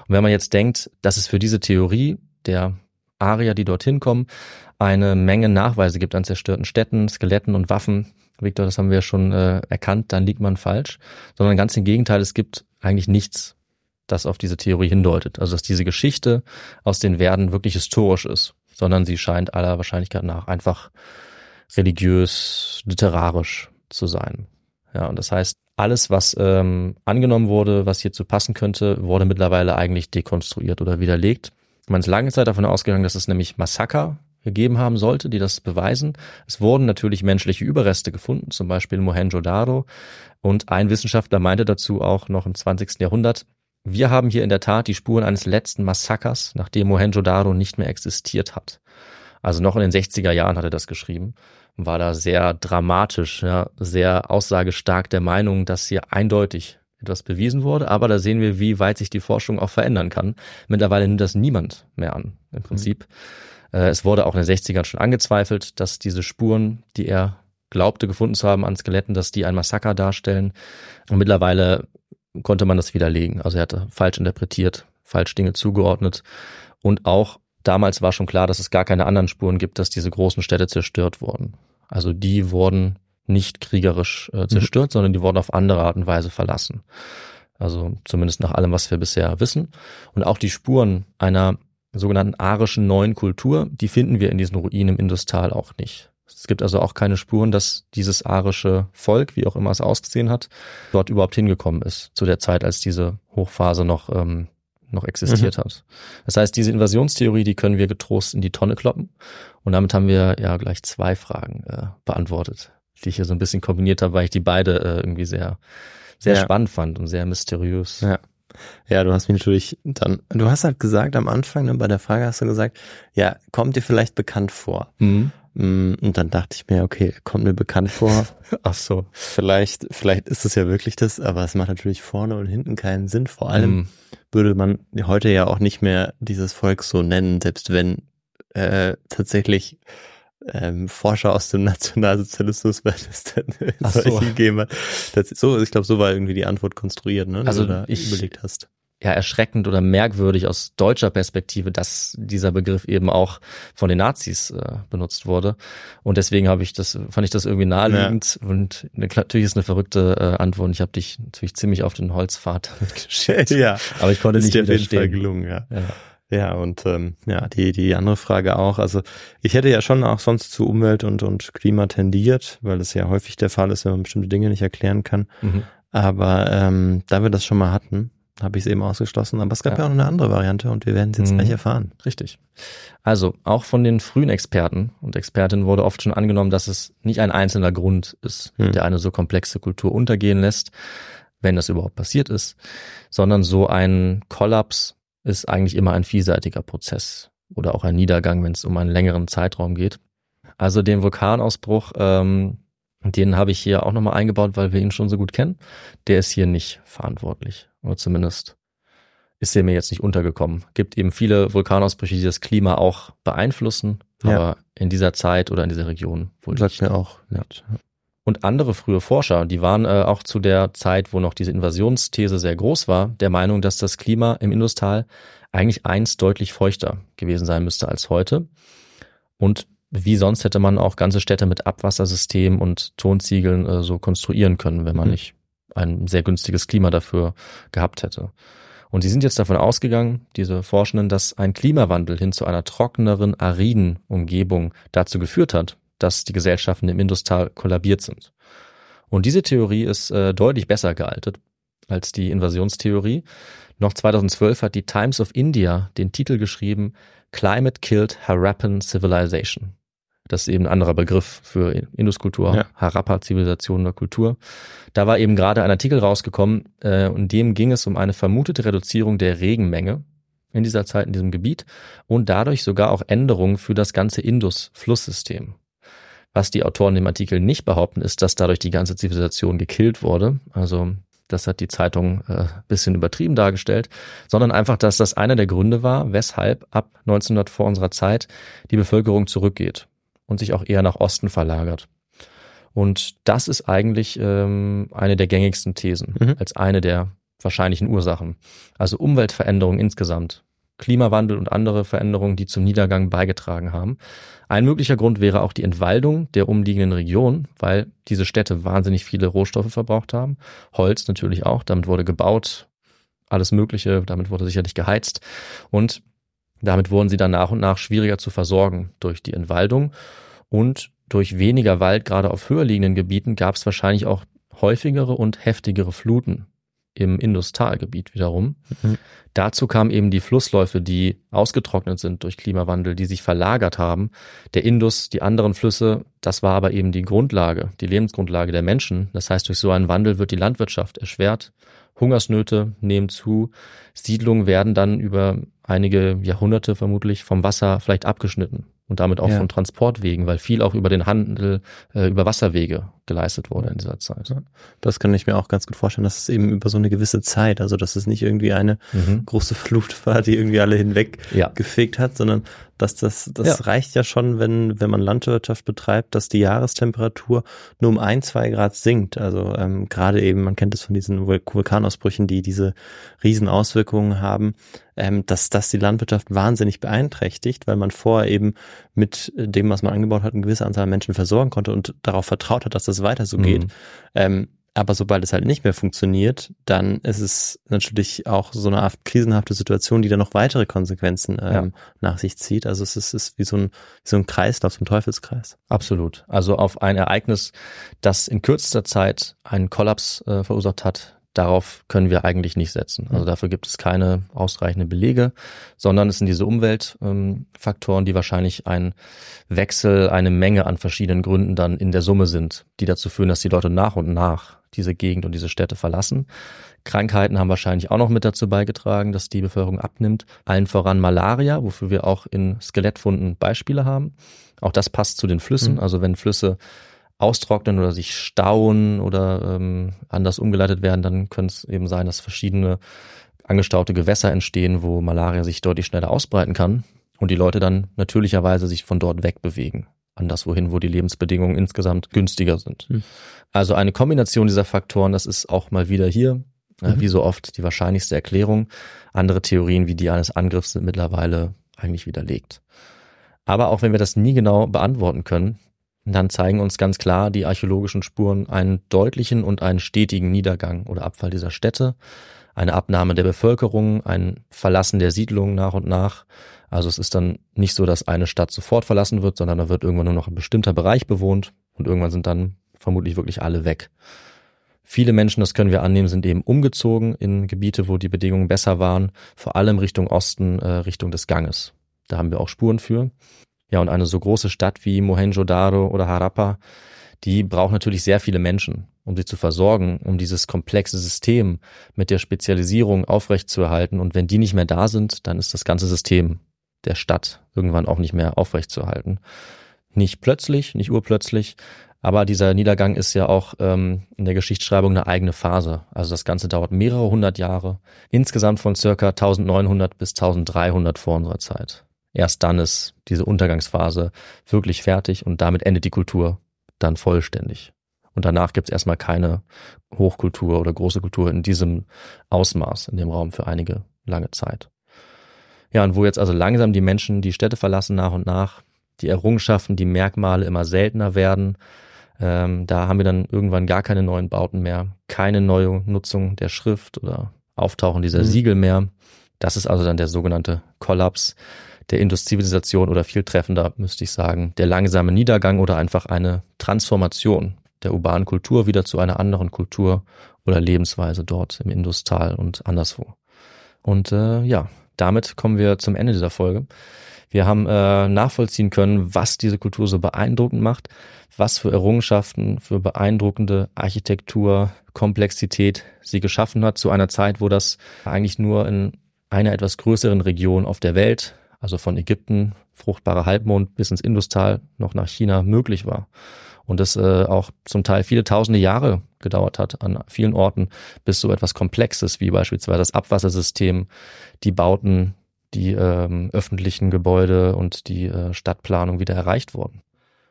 Und wenn man jetzt denkt, dass es für diese Theorie der Arier, die dorthin kommen, eine Menge Nachweise gibt an zerstörten Städten, Skeletten und Waffen, Victor, das haben wir schon äh, erkannt, dann liegt man falsch, sondern ganz im Gegenteil, es gibt eigentlich nichts, das auf diese Theorie hindeutet. Also dass diese Geschichte aus den Werden wirklich historisch ist, sondern sie scheint aller Wahrscheinlichkeit nach einfach religiös, literarisch zu sein. Ja, und das heißt, alles, was ähm, angenommen wurde, was hierzu passen könnte, wurde mittlerweile eigentlich dekonstruiert oder widerlegt. Man ist lange Zeit davon ausgegangen, dass es nämlich Massaker gegeben haben sollte, die das beweisen. Es wurden natürlich menschliche Überreste gefunden, zum Beispiel Mohenjo-Daro. Und ein Wissenschaftler meinte dazu auch noch im 20. Jahrhundert, wir haben hier in der Tat die Spuren eines letzten Massakers, nachdem Mohenjo-Daro nicht mehr existiert hat. Also noch in den 60er Jahren hat er das geschrieben war da sehr dramatisch, ja, sehr aussagestark der Meinung, dass hier eindeutig etwas bewiesen wurde. Aber da sehen wir, wie weit sich die Forschung auch verändern kann. Mittlerweile nimmt das niemand mehr an, im Prinzip. Mhm. es wurde auch in den 60ern schon angezweifelt, dass diese Spuren, die er glaubte gefunden zu haben an Skeletten, dass die ein Massaker darstellen. Und mittlerweile konnte man das widerlegen. Also er hatte falsch interpretiert, falsch Dinge zugeordnet und auch damals war schon klar, dass es gar keine anderen Spuren gibt, dass diese großen Städte zerstört wurden. Also die wurden nicht kriegerisch äh, zerstört, mhm. sondern die wurden auf andere Art und Weise verlassen. Also zumindest nach allem, was wir bisher wissen. Und auch die Spuren einer sogenannten arischen neuen Kultur, die finden wir in diesen Ruinen im Industal auch nicht. Es gibt also auch keine Spuren, dass dieses arische Volk, wie auch immer es ausgesehen hat, dort überhaupt hingekommen ist, zu der Zeit, als diese Hochphase noch ähm, noch existiert mhm. hat. Das heißt, diese Invasionstheorie, die können wir getrost in die Tonne kloppen. Und damit haben wir ja gleich zwei Fragen äh, beantwortet, die ich hier so ein bisschen kombiniert habe, weil ich die beide äh, irgendwie sehr, sehr ja. spannend fand und sehr mysteriös. Ja. Ja, du hast mich natürlich dann, du hast halt gesagt am Anfang, ne, bei der Frage hast du gesagt, ja, kommt dir vielleicht bekannt vor? Mhm. Mm, und dann dachte ich mir, okay, kommt mir bekannt vor. *laughs* Ach so. Vielleicht, vielleicht ist es ja wirklich das, aber es macht natürlich vorne und hinten keinen Sinn. Vor allem mm. würde man heute ja auch nicht mehr dieses Volk so nennen, selbst wenn äh, tatsächlich ähm, Forscher aus dem *laughs* Nationalsozialismus, weil es dann *laughs* Ach solche so. gegeben hat. Das, so, ich glaube, so war irgendwie die Antwort konstruiert, ne? Also du da ich, überlegt hast ja erschreckend oder merkwürdig aus deutscher Perspektive, dass dieser Begriff eben auch von den Nazis äh, benutzt wurde. Und deswegen habe ich das, fand ich das irgendwie naheliegend. Ja. Und eine, natürlich ist eine verrückte äh, Antwort. Ich habe dich natürlich ziemlich auf den Holzpfad *laughs* geschickt. ja, aber ich konnte ist nicht dir auf jeden Fall gelungen, ja. ja. Ja, und ähm, ja, die, die andere Frage auch. Also ich hätte ja schon auch sonst zu Umwelt und, und Klima tendiert, weil das ja häufig der Fall ist, wenn man bestimmte Dinge nicht erklären kann. Mhm. Aber ähm, da wir das schon mal hatten, habe ich es eben ausgeschlossen. Aber es gab ja. ja. auch noch eine andere Variante und wir werden es jetzt mhm. gleich erfahren. Richtig. Also auch von den frühen Experten und Expertinnen wurde oft schon angenommen, dass es nicht ein einzelner Grund ist, mhm. der eine so komplexe Kultur untergehen lässt, wenn das überhaupt passiert ist, sondern so ein Kollaps ist eigentlich immer ein vielseitiger Prozess oder auch ein Niedergang, wenn es um einen längeren Zeitraum geht. Also den Vulkanausbruch, ähm, den habe ich hier auch nochmal eingebaut, weil wir ihn schon so gut kennen. Der ist hier nicht verantwortlich. Oder zumindest ist er mir jetzt nicht untergekommen. Gibt eben viele Vulkanausbrüche, die das Klima auch beeinflussen, ja. aber in dieser Zeit oder in dieser Region wohl Sagt nicht. mir auch nicht. Und andere frühe Forscher, die waren äh, auch zu der Zeit, wo noch diese Invasionsthese sehr groß war, der Meinung, dass das Klima im Industal eigentlich einst deutlich feuchter gewesen sein müsste als heute. Und wie sonst hätte man auch ganze Städte mit Abwassersystem und Tonziegeln äh, so konstruieren können, wenn man mhm. nicht ein sehr günstiges Klima dafür gehabt hätte. Und sie sind jetzt davon ausgegangen, diese Forschenden, dass ein Klimawandel hin zu einer trockeneren, ariden Umgebung dazu geführt hat, dass die Gesellschaften im Industal kollabiert sind. Und diese Theorie ist äh, deutlich besser gealtet als die Invasionstheorie. Noch 2012 hat die Times of India den Titel geschrieben Climate Killed Harappan Civilization. Das ist eben ein anderer Begriff für Induskultur, ja. Harappa-Zivilisation oder Kultur. Da war eben gerade ein Artikel rausgekommen, äh, in dem ging es um eine vermutete Reduzierung der Regenmenge in dieser Zeit in diesem Gebiet und dadurch sogar auch Änderungen für das ganze Indus-Flusssystem. Was die Autoren im Artikel nicht behaupten, ist, dass dadurch die ganze Zivilisation gekillt wurde. Also das hat die Zeitung äh, bisschen übertrieben dargestellt, sondern einfach, dass das einer der Gründe war, weshalb ab 1900 vor unserer Zeit die Bevölkerung zurückgeht und sich auch eher nach Osten verlagert. Und das ist eigentlich ähm, eine der gängigsten Thesen, mhm. als eine der wahrscheinlichen Ursachen. Also Umweltveränderungen insgesamt, Klimawandel und andere Veränderungen, die zum Niedergang beigetragen haben. Ein möglicher Grund wäre auch die Entwaldung der umliegenden Region, weil diese Städte wahnsinnig viele Rohstoffe verbraucht haben. Holz natürlich auch, damit wurde gebaut, alles Mögliche, damit wurde sicherlich geheizt. Und damit wurden sie dann nach und nach schwieriger zu versorgen durch die Entwaldung und durch weniger Wald, gerade auf höher liegenden Gebieten, gab es wahrscheinlich auch häufigere und heftigere Fluten im Industalgebiet wiederum. Mhm. Dazu kamen eben die Flussläufe, die ausgetrocknet sind durch Klimawandel, die sich verlagert haben. Der Indus, die anderen Flüsse, das war aber eben die Grundlage, die Lebensgrundlage der Menschen. Das heißt, durch so einen Wandel wird die Landwirtschaft erschwert. Hungersnöte nehmen zu. Siedlungen werden dann über einige Jahrhunderte vermutlich vom Wasser vielleicht abgeschnitten und damit auch ja. von Transportwegen, weil viel auch über den Handel, äh, über Wasserwege geleistet wurde in dieser Zeit. Das kann ich mir auch ganz gut vorstellen, dass es eben über so eine gewisse Zeit, also dass es nicht irgendwie eine mhm. große *laughs* Flut war, die irgendwie alle hinweg ja. gefegt hat, sondern dass das, das ja. reicht ja schon, wenn, wenn man Landwirtschaft betreibt, dass die Jahrestemperatur nur um ein, zwei Grad sinkt. Also ähm, gerade eben, man kennt es von diesen Vulkanausbrüchen, die diese riesen Auswirkungen haben, ähm, dass das die Landwirtschaft wahnsinnig beeinträchtigt, weil man vorher eben mit dem, was man angebaut hat, eine gewisse Anzahl Menschen versorgen konnte und darauf vertraut hat, dass das weiter so geht. Mhm. Ähm, aber sobald es halt nicht mehr funktioniert, dann ist es natürlich auch so eine Art krisenhafte Situation, die dann noch weitere Konsequenzen ähm, ja. nach sich zieht. Also es ist, ist wie, so ein, wie so ein Kreislauf, so ein Teufelskreis. Absolut. Also auf ein Ereignis, das in kürzester Zeit einen Kollaps äh, verursacht hat, darauf können wir eigentlich nicht setzen. Also dafür gibt es keine ausreichenden Belege, sondern es sind diese Umweltfaktoren, die wahrscheinlich ein Wechsel, eine Menge an verschiedenen Gründen dann in der Summe sind, die dazu führen, dass die Leute nach und nach diese Gegend und diese Städte verlassen. Krankheiten haben wahrscheinlich auch noch mit dazu beigetragen, dass die Bevölkerung abnimmt. Allen voran Malaria, wofür wir auch in Skelettfunden Beispiele haben. Auch das passt zu den Flüssen. Mhm. Also wenn Flüsse austrocknen oder sich stauen oder ähm, anders umgeleitet werden, dann könnte es eben sein, dass verschiedene angestaute Gewässer entstehen, wo Malaria sich deutlich schneller ausbreiten kann und die Leute dann natürlicherweise sich von dort wegbewegen. Anderswohin, wo die Lebensbedingungen insgesamt günstiger sind. Mhm. Also eine Kombination dieser Faktoren, das ist auch mal wieder hier, äh, mhm. wie so oft, die wahrscheinlichste Erklärung. Andere Theorien wie die eines Angriffs sind mittlerweile eigentlich widerlegt. Aber auch wenn wir das nie genau beantworten können, dann zeigen uns ganz klar die archäologischen Spuren einen deutlichen und einen stetigen Niedergang oder Abfall dieser Städte, eine Abnahme der Bevölkerung, ein Verlassen der Siedlungen nach und nach. Also es ist dann nicht so, dass eine Stadt sofort verlassen wird, sondern da wird irgendwann nur noch ein bestimmter Bereich bewohnt und irgendwann sind dann vermutlich wirklich alle weg. Viele Menschen, das können wir annehmen, sind eben umgezogen in Gebiete, wo die Bedingungen besser waren, vor allem Richtung Osten, äh, Richtung des Ganges. Da haben wir auch Spuren für. Ja, und eine so große Stadt wie Mohenjo-Daro oder Harappa, die braucht natürlich sehr viele Menschen, um sie zu versorgen, um dieses komplexe System mit der Spezialisierung aufrechtzuerhalten. Und wenn die nicht mehr da sind, dann ist das ganze System der Stadt irgendwann auch nicht mehr aufrechtzuerhalten. Nicht plötzlich, nicht urplötzlich, aber dieser Niedergang ist ja auch ähm, in der Geschichtsschreibung eine eigene Phase. Also das Ganze dauert mehrere hundert Jahre, insgesamt von circa 1900 bis 1300 vor unserer Zeit. Erst dann ist diese Untergangsphase wirklich fertig und damit endet die Kultur dann vollständig. Und danach gibt es erstmal keine Hochkultur oder große Kultur in diesem Ausmaß in dem Raum für einige lange Zeit. Ja, und wo jetzt also langsam die Menschen die Städte verlassen nach und nach, die Errungenschaften, die Merkmale immer seltener werden, ähm, da haben wir dann irgendwann gar keine neuen Bauten mehr, keine neue Nutzung der Schrift oder Auftauchen dieser mhm. Siegel mehr. Das ist also dann der sogenannte Kollaps der Industrialisation oder viel treffender müsste ich sagen, der langsame Niedergang oder einfach eine Transformation der urbanen Kultur wieder zu einer anderen Kultur oder Lebensweise dort im Industal und anderswo. Und äh, ja, damit kommen wir zum Ende dieser Folge. Wir haben äh, nachvollziehen können, was diese Kultur so beeindruckend macht, was für Errungenschaften, für beeindruckende Architektur, Komplexität sie geschaffen hat zu einer Zeit, wo das eigentlich nur in einer etwas größeren Region auf der Welt, also von Ägypten, fruchtbarer Halbmond bis ins Industal, noch nach China möglich war. Und das äh, auch zum Teil viele tausende Jahre gedauert hat an vielen Orten, bis so etwas Komplexes wie beispielsweise das Abwassersystem, die Bauten, die ähm, öffentlichen Gebäude und die äh, Stadtplanung wieder erreicht wurden.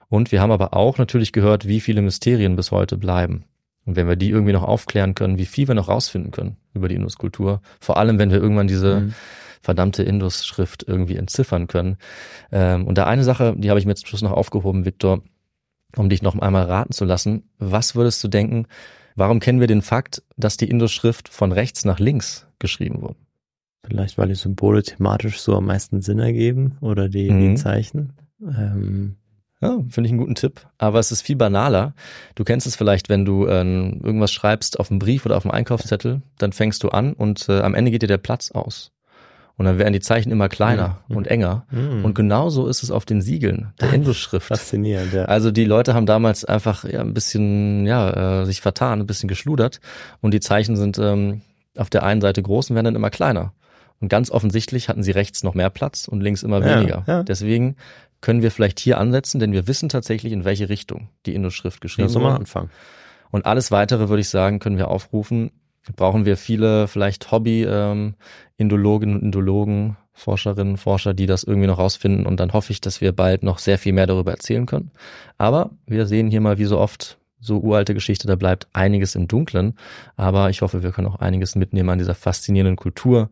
Und wir haben aber auch natürlich gehört, wie viele Mysterien bis heute bleiben. Und wenn wir die irgendwie noch aufklären können, wie viel wir noch rausfinden können über die Induskultur, vor allem wenn wir irgendwann diese mhm. Verdammte Indus-Schrift irgendwie entziffern können. Ähm, und da eine Sache, die habe ich mir zum Schluss noch aufgehoben, Viktor, um dich noch einmal raten zu lassen. Was würdest du denken, warum kennen wir den Fakt, dass die Indus-Schrift von rechts nach links geschrieben wurde? Vielleicht, weil die Symbole thematisch so am meisten Sinn ergeben oder die, mhm. die Zeichen. Ähm. Ja, finde ich einen guten Tipp. Aber es ist viel banaler. Du kennst es vielleicht, wenn du äh, irgendwas schreibst auf einem Brief oder auf einem Einkaufszettel, dann fängst du an und äh, am Ende geht dir der Platz aus. Und dann werden die Zeichen immer kleiner mhm. und enger. Mhm. Und genauso ist es auf den Siegeln der *laughs* Indus-Schrift. Faszinierend, ja. Also die Leute haben damals einfach ja, ein bisschen, ja, äh, sich vertan, ein bisschen geschludert. Und die Zeichen sind ähm, auf der einen Seite groß und werden dann immer kleiner. Und ganz offensichtlich hatten sie rechts noch mehr Platz und links immer weniger. Ja, ja. Deswegen können wir vielleicht hier ansetzen, denn wir wissen tatsächlich, in welche Richtung die Indus-Schrift geschrieben wurde. mal anfangen. Und alles weitere, würde ich sagen, können wir aufrufen. Brauchen wir viele vielleicht Hobby-Indologinnen ähm, und Indologen, Forscherinnen, Forscher, die das irgendwie noch rausfinden. Und dann hoffe ich, dass wir bald noch sehr viel mehr darüber erzählen können. Aber wir sehen hier mal, wie so oft, so uralte Geschichte, da bleibt einiges im Dunklen. Aber ich hoffe, wir können auch einiges mitnehmen an dieser faszinierenden Kultur,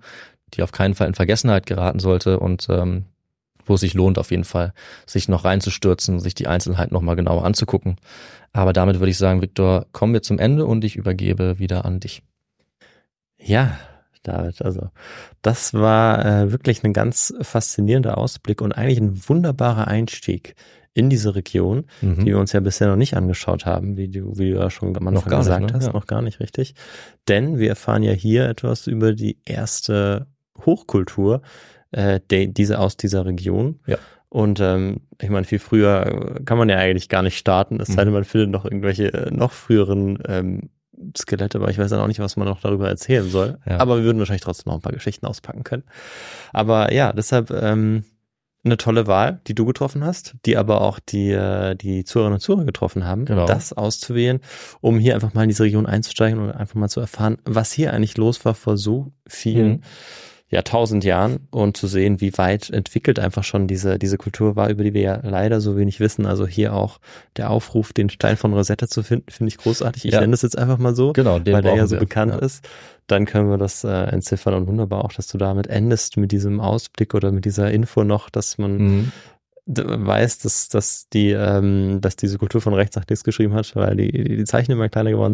die auf keinen Fall in Vergessenheit geraten sollte und ähm, wo es sich lohnt auf jeden Fall, sich noch reinzustürzen, sich die Einzelheiten nochmal genauer anzugucken. Aber damit würde ich sagen, Viktor, kommen wir zum Ende und ich übergebe wieder an dich. Ja, David, also das war äh, wirklich ein ganz faszinierender Ausblick und eigentlich ein wunderbarer Einstieg in diese Region, mhm. die wir uns ja bisher noch nicht angeschaut haben, wie du, wie du ja schon am Anfang gesagt nicht, ne? hast, ja. noch gar nicht richtig. Denn wir erfahren ja hier etwas über die erste Hochkultur, äh, de, diese aus dieser Region. Ja. Und ähm, ich meine, viel früher kann man ja eigentlich gar nicht starten, es sei denn, mhm. man findet noch irgendwelche äh, noch früheren ähm, Skelette, aber ich weiß dann auch nicht, was man noch darüber erzählen soll. Ja. Aber wir würden wahrscheinlich trotzdem noch ein paar Geschichten auspacken können. Aber ja, deshalb ähm, eine tolle Wahl, die du getroffen hast, die aber auch die, äh, die Zuhörerinnen und Zuhörer getroffen haben, genau. das auszuwählen, um hier einfach mal in diese Region einzusteigen und einfach mal zu erfahren, was hier eigentlich los war vor so vielen mhm ja, tausend Jahren und zu sehen, wie weit entwickelt einfach schon diese, diese Kultur war, über die wir ja leider so wenig wissen. Also hier auch der Aufruf, den Stein von Rosetta zu finden, finde ich großartig. Ich ja. nenne das jetzt einfach mal so, genau, weil der ja so wir. bekannt ja. ist. Dann können wir das äh, entziffern und wunderbar auch, dass du damit endest mit diesem Ausblick oder mit dieser Info noch, dass man mhm weiß, dass, dass die, ähm, dass diese Kultur von rechts nach links geschrieben hat, weil die, die Zeichen immer kleiner geworden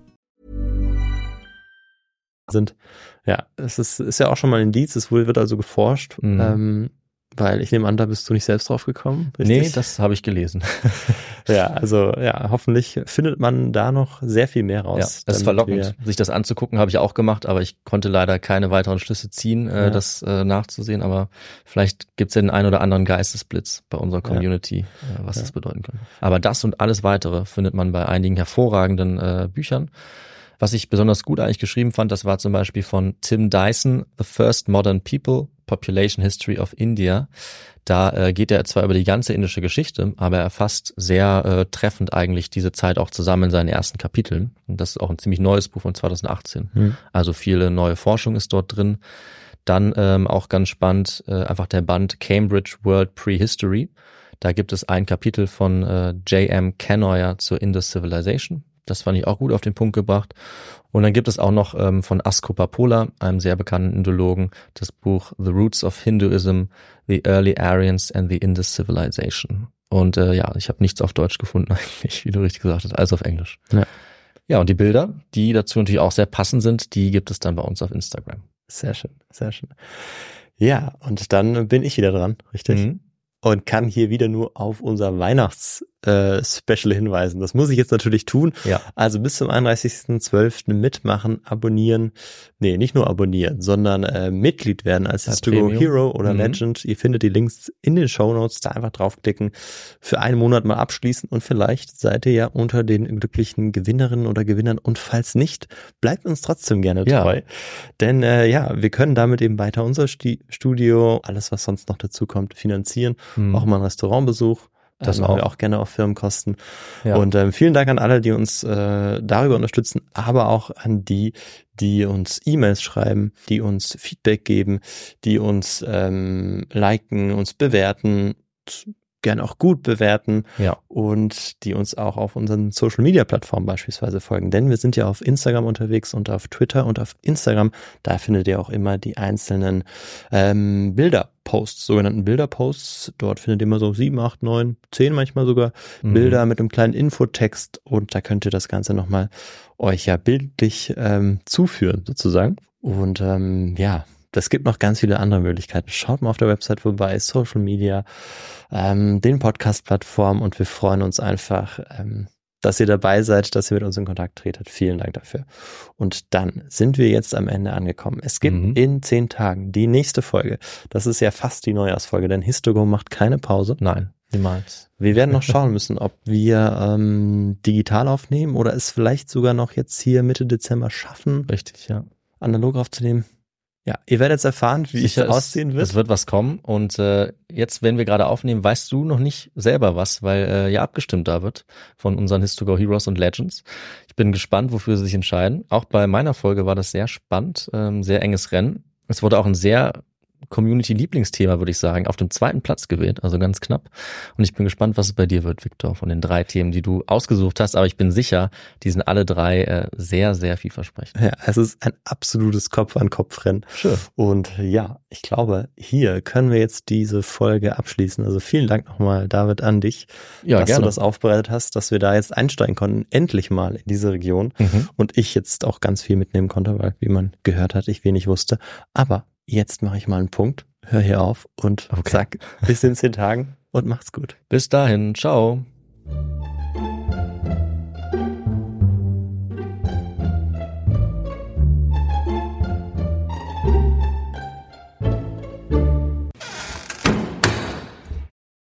Sind. Ja, es ist, ist ja auch schon mal ein Indiz, es wird also geforscht. Mhm. Ähm, weil ich nehme an, da bist du nicht selbst drauf gekommen. Richtig? Nee, das habe ich gelesen. *laughs* ja, also ja, hoffentlich findet man da noch sehr viel mehr raus. Ja, das ist verlockend, sich das anzugucken, habe ich auch gemacht, aber ich konnte leider keine weiteren Schlüsse ziehen, äh, ja. das äh, nachzusehen. Aber vielleicht gibt's ja den einen oder anderen Geistesblitz bei unserer Community, ja. äh, was das bedeuten kann. Aber das und alles weitere findet man bei einigen hervorragenden äh, Büchern. Was ich besonders gut eigentlich geschrieben fand, das war zum Beispiel von Tim Dyson, The First Modern People, Population History of India. Da äh, geht er zwar über die ganze indische Geschichte, aber er fasst sehr äh, treffend eigentlich diese Zeit auch zusammen in seinen ersten Kapiteln. Und das ist auch ein ziemlich neues Buch von 2018. Mhm. Also viele neue Forschung ist dort drin. Dann ähm, auch ganz spannend äh, einfach der Band Cambridge World Prehistory. Da gibt es ein Kapitel von äh, J.M. Canoyer zur Indus Civilization. Das fand ich auch gut auf den Punkt gebracht. Und dann gibt es auch noch ähm, von Asko Papola, einem sehr bekannten Indologen, das Buch The Roots of Hinduism, The Early Aryans and the Indus Civilization. Und äh, ja, ich habe nichts auf Deutsch gefunden *laughs* eigentlich, wie du richtig gesagt hast, alles auf Englisch. Ja. ja, und die Bilder, die dazu natürlich auch sehr passend sind, die gibt es dann bei uns auf Instagram. Sehr schön, sehr schön. Ja, und dann bin ich wieder dran, richtig? Mhm. Und kann hier wieder nur auf unser Weihnachts äh, Special hinweisen. Das muss ich jetzt natürlich tun. Ja. Also bis zum 31.12. mitmachen, abonnieren. Nee, nicht nur abonnieren, sondern äh, Mitglied werden als Histogo Hero oder mhm. Legend. Ihr findet die Links in den Show Notes. Da einfach draufklicken, für einen Monat mal abschließen und vielleicht seid ihr ja unter den glücklichen Gewinnerinnen oder Gewinnern. Und falls nicht, bleibt uns trotzdem gerne treu. Ja. Denn äh, ja, wir können damit eben weiter unser Studio, alles was sonst noch dazu kommt, finanzieren. Mhm. Auch mal einen Restaurantbesuch das machen wir auch gerne auf Firmenkosten. Ja. Und ähm, vielen Dank an alle, die uns äh, darüber unterstützen, aber auch an die, die uns E-Mails schreiben, die uns Feedback geben, die uns ähm, liken, uns bewerten, gerne auch gut bewerten ja. und die uns auch auf unseren Social Media Plattformen beispielsweise folgen. Denn wir sind ja auf Instagram unterwegs und auf Twitter und auf Instagram, da findet ihr auch immer die einzelnen ähm, Bilderposts, sogenannten Bilderposts. Dort findet ihr immer so sieben, acht, neun, zehn manchmal sogar mhm. Bilder mit einem kleinen Infotext und da könnt ihr das Ganze nochmal euch ja bildlich ähm, zuführen sozusagen. Und ähm, ja, das gibt noch ganz viele andere Möglichkeiten. Schaut mal auf der Website vorbei, Social Media, ähm, den Podcast-Plattformen und wir freuen uns einfach, ähm, dass ihr dabei seid, dass ihr mit uns in Kontakt tretet. Vielen Dank dafür. Und dann sind wir jetzt am Ende angekommen. Es gibt mhm. in zehn Tagen die nächste Folge. Das ist ja fast die Neujahrsfolge, denn Histogo macht keine Pause. Nein, niemals. Wir werden noch schauen müssen, ob wir ähm, digital aufnehmen oder es vielleicht sogar noch jetzt hier Mitte Dezember schaffen. Richtig, ja. Analog aufzunehmen. Ja, ihr werdet jetzt erfahren, wie Sicher es aussehen wird. Es wird was kommen. Und äh, jetzt, wenn wir gerade aufnehmen, weißt du noch nicht selber was, weil äh, ja abgestimmt da wird von unseren Histogo Heroes und Legends. Ich bin gespannt, wofür sie sich entscheiden. Auch bei meiner Folge war das sehr spannend, ähm, sehr enges Rennen. Es wurde auch ein sehr Community-Lieblingsthema, würde ich sagen, auf dem zweiten Platz gewählt, also ganz knapp. Und ich bin gespannt, was es bei dir wird, Victor, von den drei Themen, die du ausgesucht hast. Aber ich bin sicher, die sind alle drei äh, sehr, sehr vielversprechend. Ja, es ist ein absolutes Kopf-an-Kopf-Rennen. Schön. Und ja, ich glaube, hier können wir jetzt diese Folge abschließen. Also vielen Dank nochmal, David, an dich, ja, dass gerne. du das aufbereitet hast, dass wir da jetzt einsteigen konnten, endlich mal in diese Region. Mhm. Und ich jetzt auch ganz viel mitnehmen konnte, weil, wie man gehört hat, ich wenig wusste. Aber jetzt mache ich mal einen Punkt, hör hier auf und okay. zack, bis in zehn Tagen und macht's gut. Bis dahin, ciao.